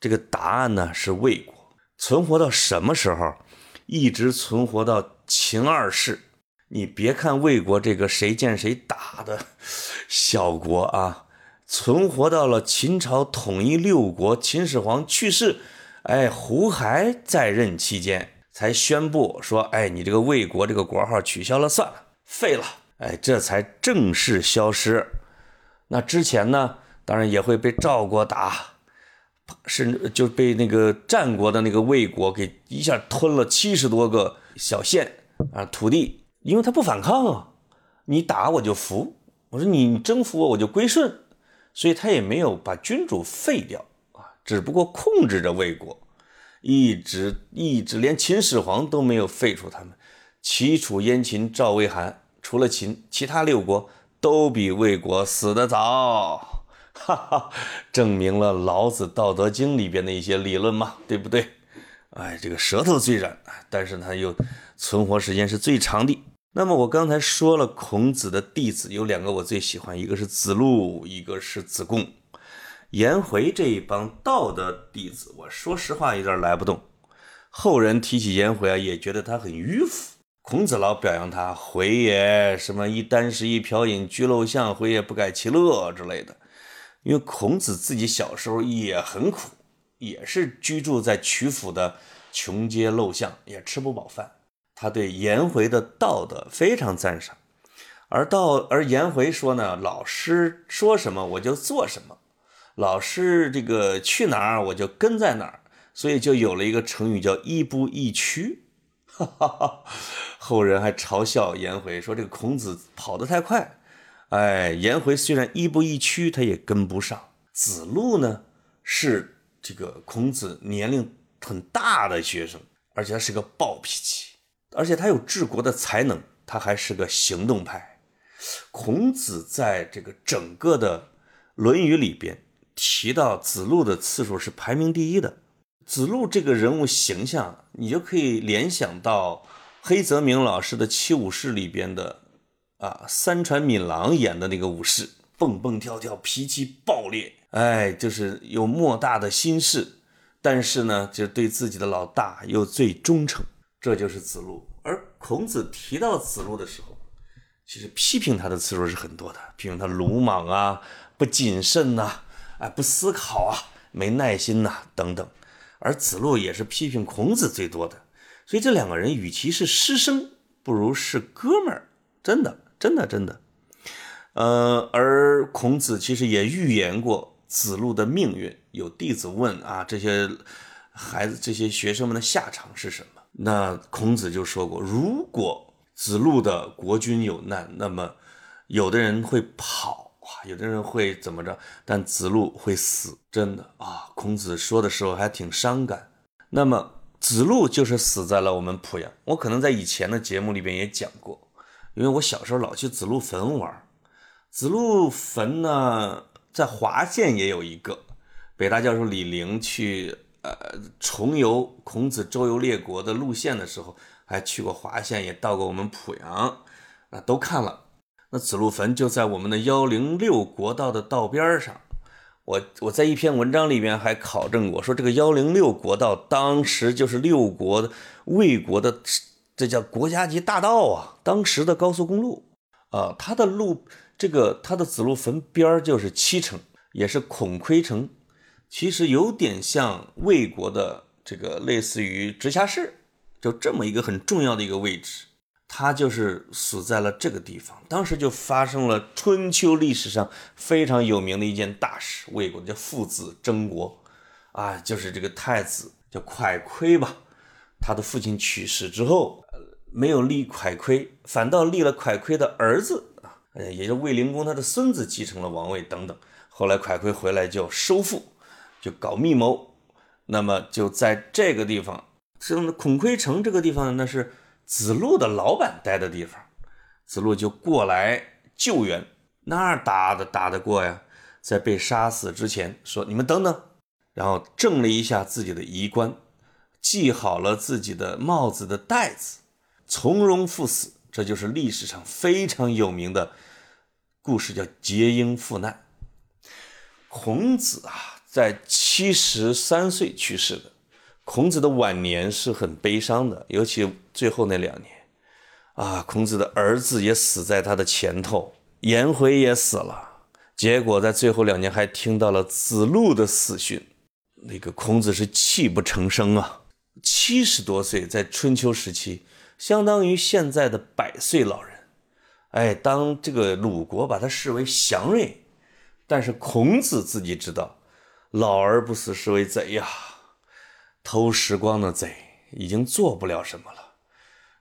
这个答案呢是魏国，存活到什么时候？一直存活到秦二世你别看魏国这个谁见谁打的小国啊，存活到了秦朝统一六国，秦始皇去世，哎，胡亥在任期间才宣布说，哎，你这个魏国这个国号取消了算了，废了，哎，这才正式消失。那之前呢，当然也会被赵国打。甚至就被那个战国的那个魏国给一下吞了七十多个小县啊土地，因为他不反抗啊，你打我就服，我说你征服我我就归顺，所以他也没有把君主废掉。啊，只不过控制着魏国，一直一直连秦始皇都没有废除他们，齐楚燕秦赵魏韩，除了秦，其他六国都比魏国死得早。哈哈，证明了老子《道德经》里边的一些理论嘛，对不对？哎，这个舌头最软，但是他又存活时间是最长的。那么我刚才说了，孔子的弟子有两个我最喜欢，一个是子路，一个是子贡。颜回这一帮道的弟子，我说实话有点来不动。后人提起颜回啊，也觉得他很迂腐。孔子老表扬他，回也什么一箪食一瓢饮居陋巷，回也不改其乐之类的。因为孔子自己小时候也很苦，也是居住在曲阜的穷街陋巷，也吃不饱饭。他对颜回的道德非常赞赏，而道而颜回说呢，老师说什么我就做什么，老师这个去哪儿我就跟在哪儿，所以就有了一个成语叫亦步亦趋。哈哈哈，后人还嘲笑颜回说这个孔子跑得太快。哎，颜回虽然亦步亦趋，他也跟不上。子路呢，是这个孔子年龄很大的学生，而且他是个暴脾气，而且他有治国的才能，他还是个行动派。孔子在这个整个的《论语》里边提到子路的次数是排名第一的。子路这个人物形象，你就可以联想到黑泽明老师的《七武士》里边的。啊，三船敏郎演的那个武士，蹦蹦跳跳，脾气暴烈，哎，就是有莫大的心事，但是呢，就对自己的老大又最忠诚，这就是子路。而孔子提到子路的时候，其实批评他的次数是很多的，批评他鲁莽啊，不谨慎呐，哎，不思考啊，没耐心呐，等等。而子路也是批评孔子最多的，所以这两个人与其是师生，不如是哥们儿，真的。真的，真的，呃，而孔子其实也预言过子路的命运。有弟子问啊，这些孩子、这些学生们的下场是什么？那孔子就说过，如果子路的国君有难，那么有的人会跑啊，有的人会怎么着？但子路会死，真的啊！孔子说的时候还挺伤感。那么子路就是死在了我们濮阳。我可能在以前的节目里边也讲过。因为我小时候老去子路坟玩，子路坟呢在华县也有一个。北大教授李陵去呃重游孔子周游列国的路线的时候，还去过华县，也到过我们濮阳，那都看了。那子路坟就在我们的幺零六国道的道边上。我我在一篇文章里面还考证过，说这个幺零六国道当时就是六国魏国的。这叫国家级大道啊！当时的高速公路啊，它的路，这个它的子路坟边儿就是七城，也是孔亏城，其实有点像魏国的这个类似于直辖市，就这么一个很重要的一个位置。他就是死在了这个地方。当时就发生了春秋历史上非常有名的一件大事，魏国叫父子争国啊，就是这个太子叫蒯亏吧，他的父亲去世之后。没有立蒯聩，反倒立了蒯聩的儿子啊，也就卫灵公他的孙子继承了王位等等。后来蒯聩回来就收复，就搞密谋。那么就在这个地方，是孔亏城这个地方，那是子路的老板待的地方。子路就过来救援，那打的打得过呀？在被杀死之前说：“你们等等。”然后正了一下自己的衣冠，系好了自己的帽子的带子。从容赴死，这就是历史上非常有名的故事，叫结婴赴难。孔子啊，在七十三岁去世的。孔子的晚年是很悲伤的，尤其最后那两年啊，孔子的儿子也死在他的前头，颜回也死了，结果在最后两年还听到了子路的死讯，那个孔子是泣不成声啊，七十多岁，在春秋时期，相当于现在的百岁老人。哎，当这个鲁国把他视为祥瑞，但是孔子自己知道，老而不死是为贼呀，偷时光的贼已经做不了什么了，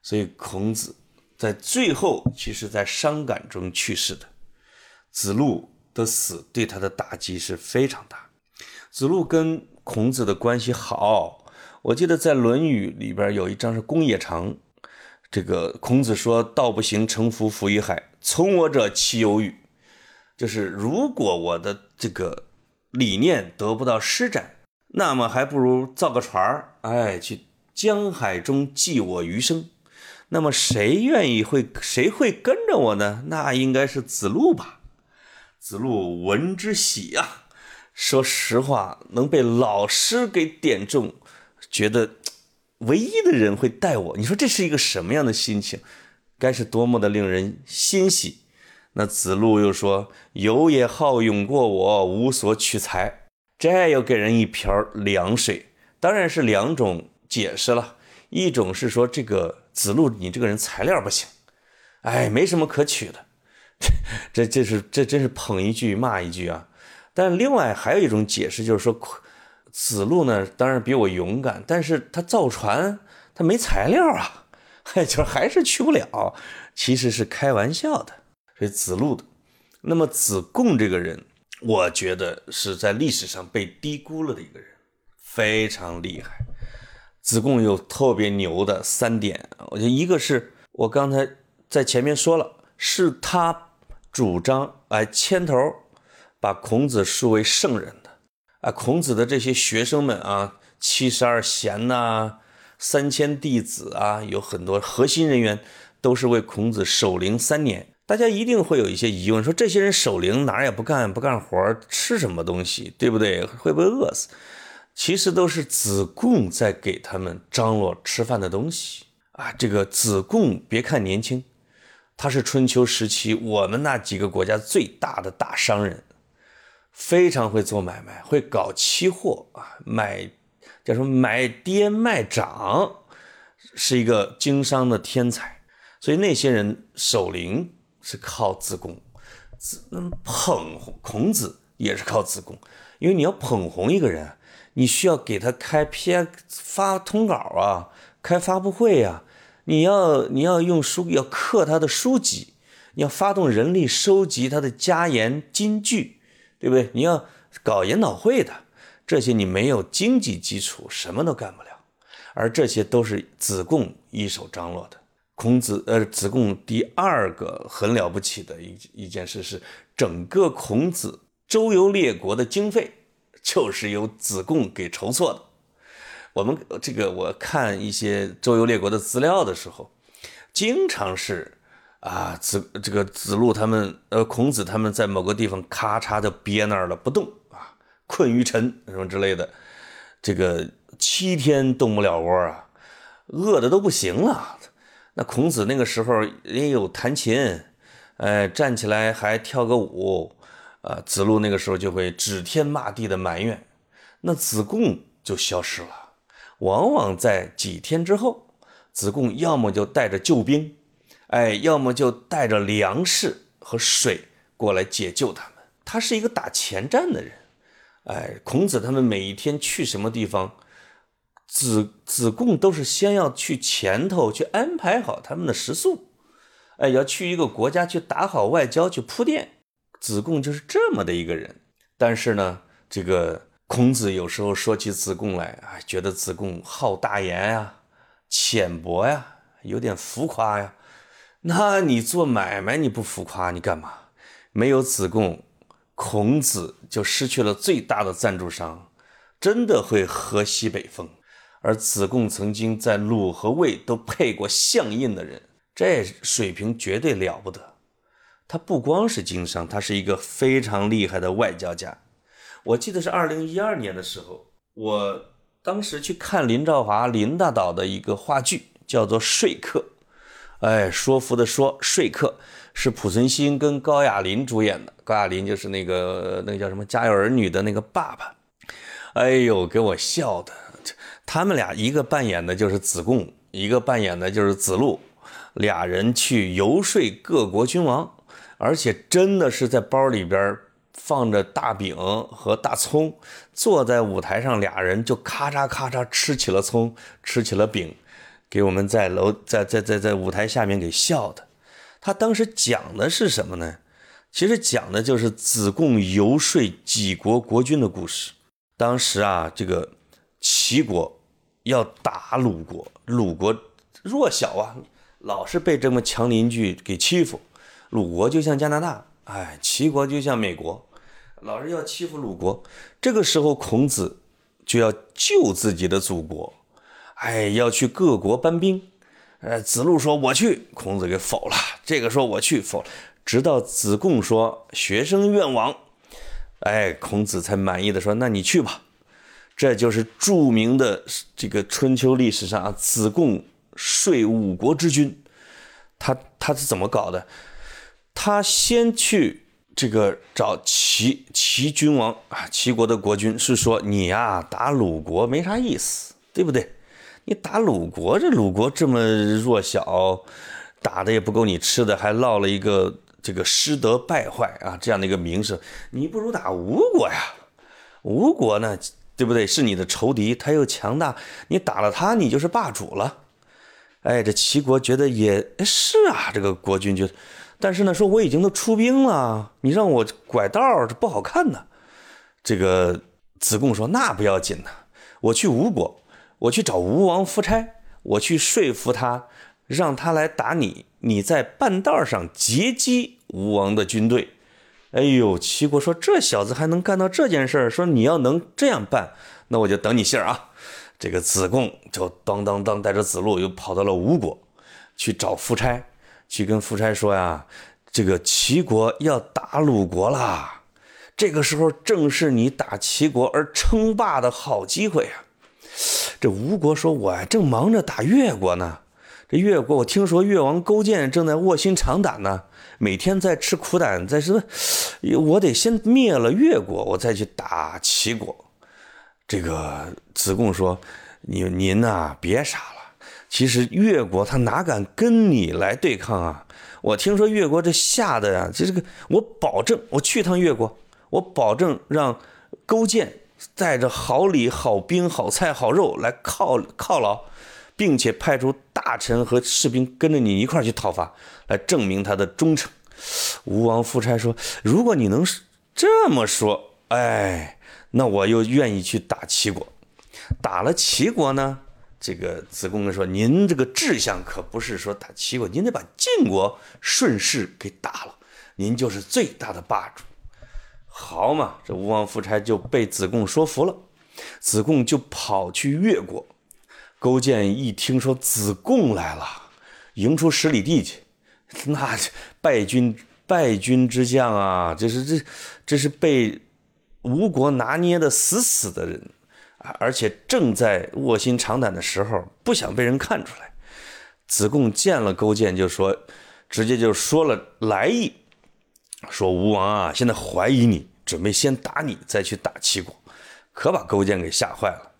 所以孔子。在最后，其实，在伤感中去世的子路的死，对他的打击是非常大。子路跟孔子的关系好，我记得在《论语》里边有一章是公冶长，这个孔子说：“道不行，乘桴浮于海，从我者其有与？”就是如果我的这个理念得不到施展，那么还不如造个船儿，哎，去江海中寄我余生。那么谁愿意会谁会跟着我呢？那应该是子路吧。子路闻之喜呀。说实话，能被老师给点中，觉得唯一的人会带我，你说这是一个什么样的心情？该是多么的令人欣喜。那子路又说：“有也好勇过我，无所取材。”这又给人一瓢凉水。当然是两种解释了，一种是说这个。子路，你这个人材料不行，哎，没什么可取的，这这是这真是捧一句骂一句啊！但另外还有一种解释，就是说子路呢，当然比我勇敢，但是他造船他没材料啊，哎，就还是去不了。其实是开玩笑的，所以子路的。那么子贡这个人，我觉得是在历史上被低估了的一个人，非常厉害。子贡有特别牛的三点，我觉得一个是我刚才在前面说了，是他主张哎牵头把孔子视为圣人，啊，孔子的这些学生们啊，七十二贤呐，三千弟子啊，有很多核心人员都是为孔子守灵三年。大家一定会有一些疑问，说这些人守灵哪儿也不干，不干活吃什么东西，对不对？会不会饿死？其实都是子贡在给他们张罗吃饭的东西啊！这个子贡，别看年轻，他是春秋时期我们那几个国家最大的大商人，非常会做买卖，会搞期货啊，买叫什么买跌卖涨，是一个经商的天才。所以那些人守灵是靠子贡，子捧孔子也是靠子贡，因为你要捧红一个人。你需要给他开 P 发通稿啊，开发布会呀，你要你要用书要刻他的书籍，你要发动人力收集他的家言金句，对不对？你要搞研讨会的，这些你没有经济基础，什么都干不了。而这些都是子贡一手张罗的。孔子呃，子贡第二个很了不起的一一件事是，整个孔子周游列国的经费。就是由子贡给筹措的。我们这个我看一些周游列国的资料的时候，经常是啊子这个子路他们呃孔子他们在某个地方咔嚓就憋那儿了不动啊，困于尘什么之类的，这个七天动不了窝啊，饿的都不行了。那孔子那个时候也有弹琴，哎，站起来还跳个舞。啊，子路那个时候就会指天骂地的埋怨，那子贡就消失了。往往在几天之后，子贡要么就带着救兵，哎，要么就带着粮食和水过来解救他们。他是一个打前站的人，哎，孔子他们每一天去什么地方，子子贡都是先要去前头去安排好他们的食宿，哎，要去一个国家去打好外交去铺垫。子贡就是这么的一个人，但是呢，这个孔子有时候说起子贡来啊，觉得子贡好大言呀、浅薄呀、有点浮夸呀。那你做买卖你不浮夸，你干嘛？没有子贡，孔子就失去了最大的赞助商，真的会喝西北风。而子贡曾经在鲁和魏都配过相印的人，这水平绝对了不得。他不光是经商，他是一个非常厉害的外交家。我记得是二零一二年的时候，我当时去看林兆华林大导的一个话剧，叫做《说客》。哎，说服的说，说客是濮存昕跟高亚麟主演的。高亚麟就是那个那个叫什么《家有儿女》的那个爸爸。哎呦，给我笑的！他们俩一个扮演的就是子贡，一个扮演的就是子路，俩人去游说各国君王，而且真的是在包里边放着大饼和大葱，坐在舞台上，俩人就咔嚓咔嚓吃起了葱，吃起了饼。给我们在楼在在在在舞台下面给笑的，他当时讲的是什么呢？其实讲的就是子贡游说几国国君的故事。当时啊，这个齐国要打鲁国，鲁国弱小啊，老是被这么强邻居给欺负。鲁国就像加拿大，哎，齐国就像美国，老是要欺负鲁国。这个时候，孔子就要救自己的祖国。哎，要去各国搬兵，呃，子路说我去，孔子给否了。这个说我去，否。直到子贡说学生愿往，哎，孔子才满意的说那你去吧。这就是著名的这个春秋历史上啊，子贡说五国之君，他他是怎么搞的？他先去这个找齐齐君王啊，齐国的国君是说你呀打鲁国没啥意思，对不对？你打鲁国，这鲁国这么弱小，打的也不够你吃的，还落了一个这个失德败坏啊这样的一个名声。你不如打吴国呀，吴国呢，对不对？是你的仇敌，他又强大，你打了他，你就是霸主了。哎，这齐国觉得也是啊，这个国君觉得，但是呢，说我已经都出兵了，你让我拐道这不好看呢。这个子贡说：“那不要紧呢，我去吴国。”我去找吴王夫差，我去说服他，让他来打你。你在半道上截击吴王的军队。哎呦，齐国说这小子还能干到这件事儿，说你要能这样办，那我就等你信儿啊。这个子贡就当当当带着子路又跑到了吴国，去找夫差，去跟夫差说呀，这个齐国要打鲁国啦。这个时候正是你打齐国而称霸的好机会啊。这吴国说：“我正忙着打越国呢。这越国，我听说越王勾践正在卧薪尝胆呢，每天在吃苦胆，在什么我得先灭了越国，我再去打齐国。”这个子贡说：“您您呐，别傻了。其实越国他哪敢跟你来对抗啊？我听说越国这吓的呀，这个我保证，我去趟越国，我保证让勾践。”带着好礼、好兵、好菜、好肉来犒犒劳，并且派出大臣和士兵跟着你一块去讨伐，来证明他的忠诚。吴王夫差说：“如果你能这么说，哎，那我又愿意去打齐国。打了齐国呢，这个子贡说：您这个志向可不是说打齐国，您得把晋国顺势给打了，您就是最大的霸主。”好嘛，这吴王夫差就被子贡说服了，子贡就跑去越国。勾践一听说子贡来了，迎出十里地去，那败军败军之将啊，这是这这是被吴国拿捏的死死的人啊，而且正在卧薪尝胆的时候，不想被人看出来。子贡见了勾践，就说，直接就说了来意。说吴王啊，现在怀疑你，准备先打你，再去打齐国，可把勾践给吓坏了。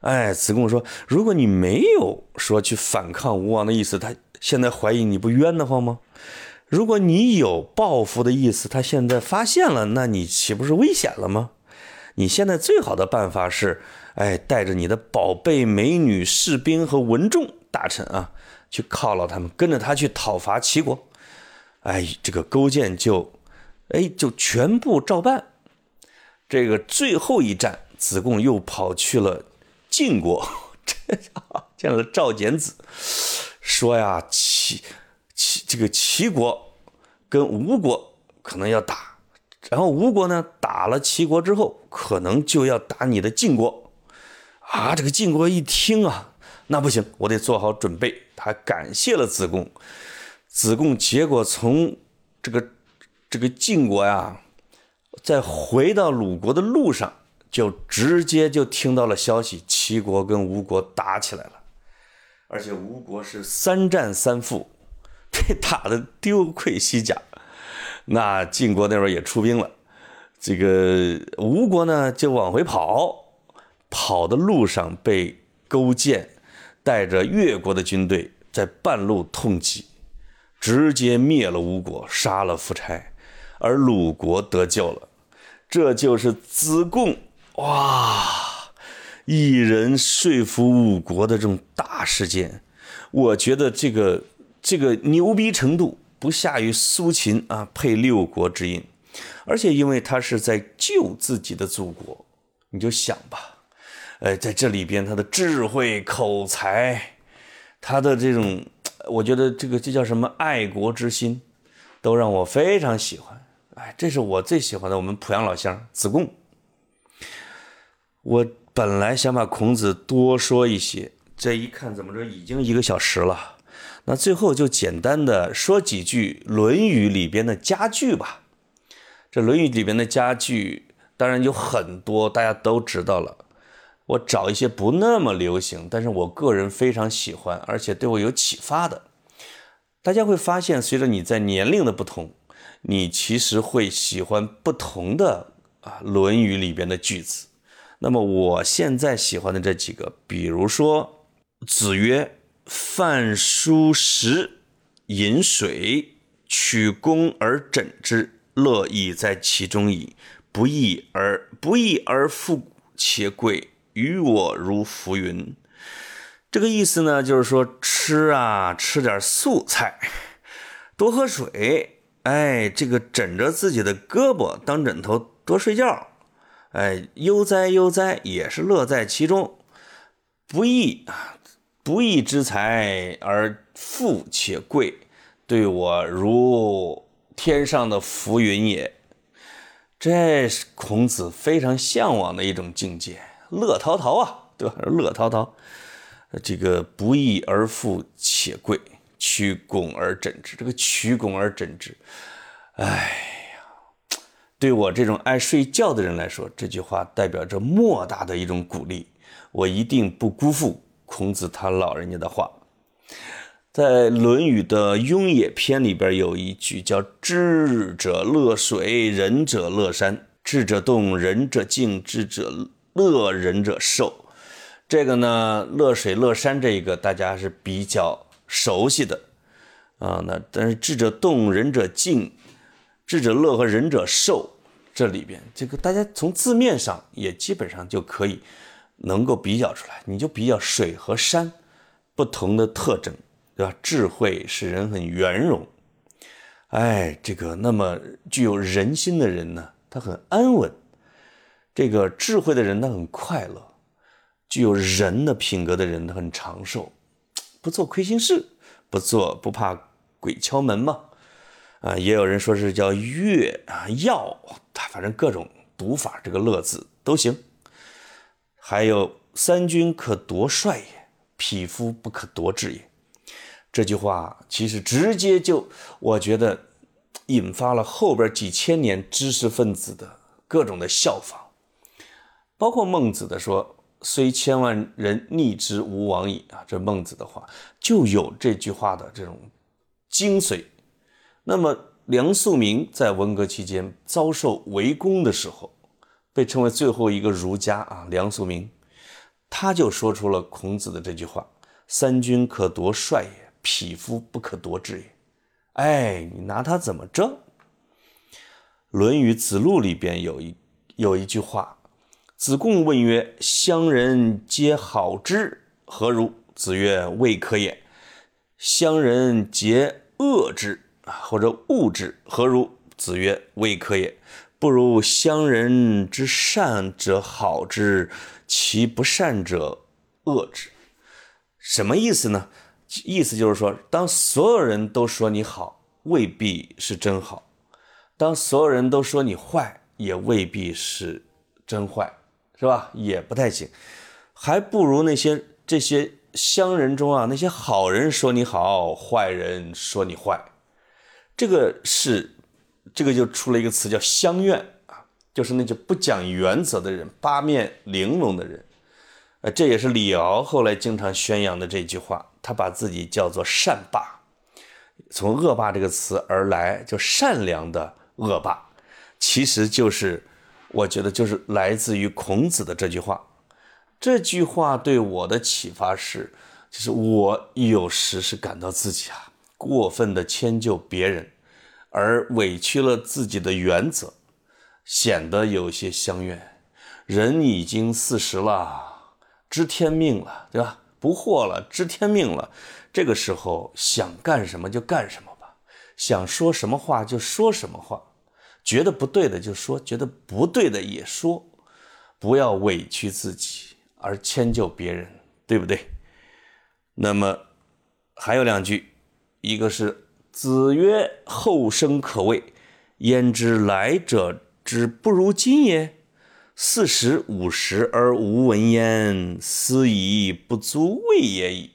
哎，子贡说，如果你没有说去反抗吴王的意思，他现在怀疑你不冤得慌吗？如果你有报复的意思，他现在发现了，那你岂不是危险了吗？你现在最好的办法是，哎，带着你的宝贝美女、士兵和文众大臣啊，去犒劳他们，跟着他去讨伐齐国。哎，这个勾践就。哎，就全部照办。这个最后一战，子贡又跑去了晋国，见了赵简子，说呀，齐齐这个齐国跟吴国可能要打，然后吴国呢打了齐国之后，可能就要打你的晋国。啊，这个晋国一听啊，那不行，我得做好准备。他感谢了子贡，子贡结果从这个。这个晋国呀，在回到鲁国的路上，就直接就听到了消息，齐国跟吴国打起来了，而且吴国是三战三负，被打的丢盔西甲。那晋国那边也出兵了，这个吴国呢就往回跑，跑的路上被勾践带着越国的军队在半路痛击，直接灭了吴国，杀了夫差，而鲁国得救了。这就是子贡哇，一人说服五国的这种大事件。我觉得这个这个牛逼程度。不下于苏秦啊，配六国之印，而且因为他是在救自己的祖国，你就想吧，呃，在这里边他的智慧、口才，他的这种，我觉得这个这叫什么爱国之心，都让我非常喜欢。哎，这是我最喜欢的我们濮阳老乡子贡。我本来想把孔子多说一些，这一看怎么着已经一个小时了。那最后就简单的说几句《论语》里边的佳句吧。这《论语》里边的佳句当然有很多，大家都知道了。我找一些不那么流行，但是我个人非常喜欢，而且对我有启发的。大家会发现，随着你在年龄的不同，你其实会喜欢不同的啊《论语》里边的句子。那么我现在喜欢的这几个，比如说子曰。饭疏食，饮水，取功而枕之，乐亦在其中矣。不义而不义而富且贵，于我如浮云。这个意思呢，就是说吃啊，吃点素菜，多喝水，哎，这个枕着自己的胳膊当枕头，多睡觉，哎，悠哉悠哉，也是乐在其中。不义啊。不义之财而富且贵，对我如天上的浮云也。这是孔子非常向往的一种境界，乐陶陶啊，对吧？乐陶陶，这个不义而富且贵，曲拱而枕之。这个曲拱而枕之，哎呀，对我这种爱睡觉的人来说，这句话代表着莫大的一种鼓励。我一定不辜负。孔子他老人家的话，在《论语》的《雍也篇》里边有一句叫“智者乐水，仁者乐山；智者动，仁者静；智者乐，仁者寿。”这个呢，乐水乐山这一个大家是比较熟悉的啊。那但是智者动，仁者静；智者乐和仁者寿这里边，这个大家从字面上也基本上就可以。能够比较出来，你就比较水和山不同的特征，对吧？智慧使人很圆融，哎，这个那么具有人心的人呢，他很安稳；这个智慧的人他很快乐，具有人的品格的人他很长寿，不做亏心事，不做不怕鬼敲门嘛。啊，也有人说是叫乐啊药，他反正各种读法，这个乐字都行。还有三军可夺帅也，匹夫不可夺志也。这句话其实直接就，我觉得引发了后边几千年知识分子的各种的效仿，包括孟子的说“虽千万人逆之，吾往矣”啊，这孟子的话就有这句话的这种精髓。那么梁漱溟在文革期间遭受围攻的时候。被称为最后一个儒家啊，梁漱溟，他就说出了孔子的这句话：“三军可夺帅也，匹夫不可夺志也。”哎，你拿他怎么着？《论语·子路》里边有一有一句话：“子贡问曰：‘乡人皆好之，何如？’子曰：‘未可也。’乡人皆恶之或者恶之，何如？子曰：‘未可也。’”不如乡人之善者好之，其不善者恶之。什么意思呢？意思就是说，当所有人都说你好，未必是真好；当所有人都说你坏，也未必是真坏，是吧？也不太行。还不如那些这些乡人中啊，那些好人说你好，坏人说你坏。这个是。这个就出了一个词叫“乡愿”啊，就是那些不讲原则的人，八面玲珑的人。呃，这也是李敖后来经常宣扬的这句话。他把自己叫做善霸，从恶霸这个词而来，就善良的恶霸，其实就是我觉得就是来自于孔子的这句话。这句话对我的启发是，就是我有时是感到自己啊过分的迁就别人，而委屈了自己的原则，显得有些相怨。人已经四十了，知天命了，对吧？不惑了，知天命了。这个时候想干什么就干什么吧，想说什么话就说什么话，觉得不对的就说，觉得不对的也说，不要委屈自己而迁就别人，对不对？那么还有两句，一个是子曰：“后生可畏，焉知来者之不如今也？”四十五十而无闻焉，斯已不足畏也矣。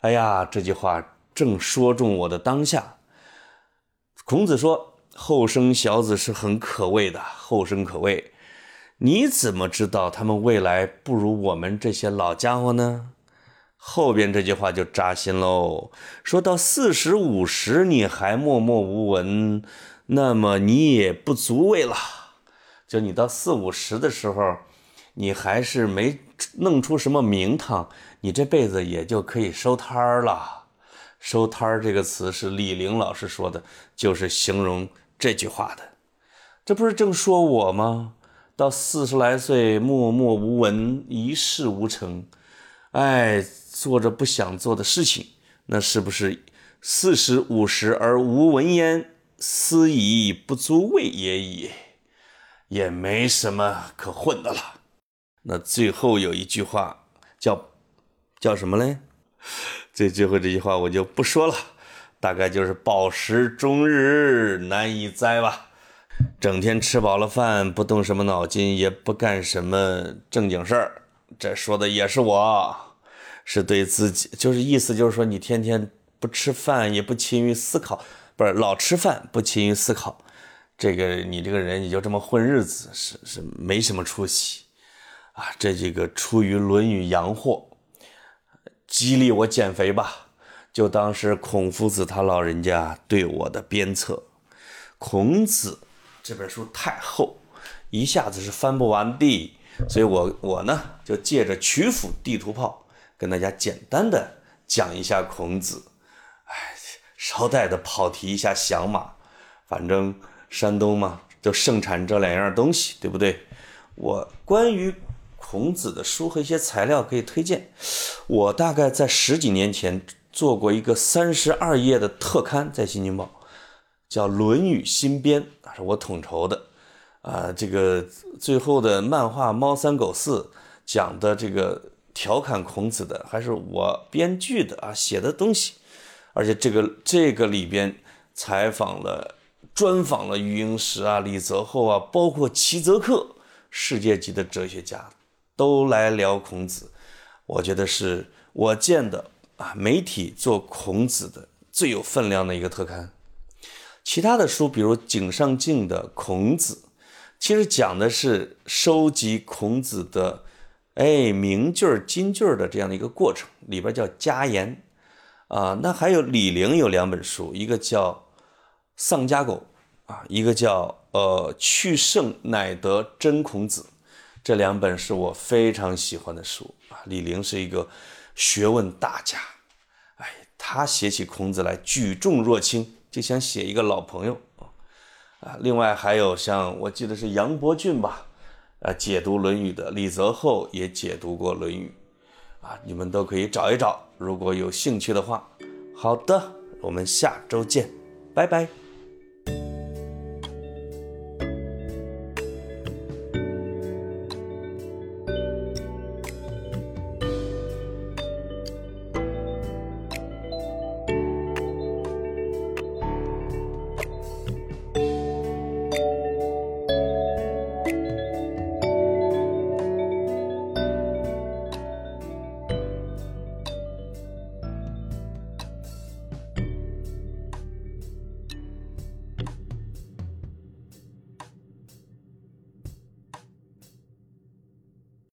哎呀，这句话正说中我的当下。孔子说：“后生小子是很可畏的，后生可畏。你怎么知道他们未来不如我们这些老家伙呢？”后边这句话就扎心喽。说到四十五十你还默默无闻，那么你也不足畏了。就你到四五十的时候，你还是没弄出什么名堂，你这辈子也就可以收摊儿了。收摊儿这个词是李玲老师说的，就是形容这句话的。这不是正说我吗？到四十来岁默默无闻，一事无成，哎，做着不想做的事情，那是不是四十五十而无闻焉？斯已不足畏也已。也没什么可混的了。那最后有一句话叫叫什么嘞？最最后这句话我就不说了，大概就是“饱食终日难以哉”吧。整天吃饱了饭，不动什么脑筋，也不干什么正经事儿。这说的也是我，是对自己，就是意思就是说，你天天不吃饭，也不勤于思考，不是老吃饭不勤于思考。这个你这个人你就这么混日子是是没什么出息啊！这几个出于《论语》洋货，激励我减肥吧，就当是孔夫子他老人家对我的鞭策。孔子这本书太厚，一下子是翻不完的，所以我我呢就借着曲阜地图炮跟大家简单的讲一下孔子。哎，捎带的跑题一下响马，反正。山东嘛，就盛产这两样东西，对不对？我关于孔子的书和一些材料可以推荐。我大概在十几年前做过一个三十二页的特刊，在《新京报》，叫《论语新编》，是我统筹的。啊，这个最后的漫画《猫三狗四》讲的这个调侃孔子的，还是我编剧的啊写的东西。而且这个这个里边采访了。专访了余英时啊、李泽厚啊，包括齐泽克，世界级的哲学家，都来聊孔子。我觉得是我见的啊，媒体做孔子的最有分量的一个特刊。其他的书，比如井上靖的《孔子》，其实讲的是收集孔子的哎名句儿、金句儿的这样的一个过程，里边叫家言啊。那还有李陵有两本书，一个叫。丧家狗啊，一个叫呃去圣乃得真孔子，这两本是我非常喜欢的书啊。李陵是一个学问大家，哎，他写起孔子来举重若轻，就想写一个老朋友啊。另外还有像我记得是杨伯峻吧，啊，解读《论语》的李泽厚也解读过《论语》，啊，你们都可以找一找，如果有兴趣的话。好的，我们下周见，拜拜。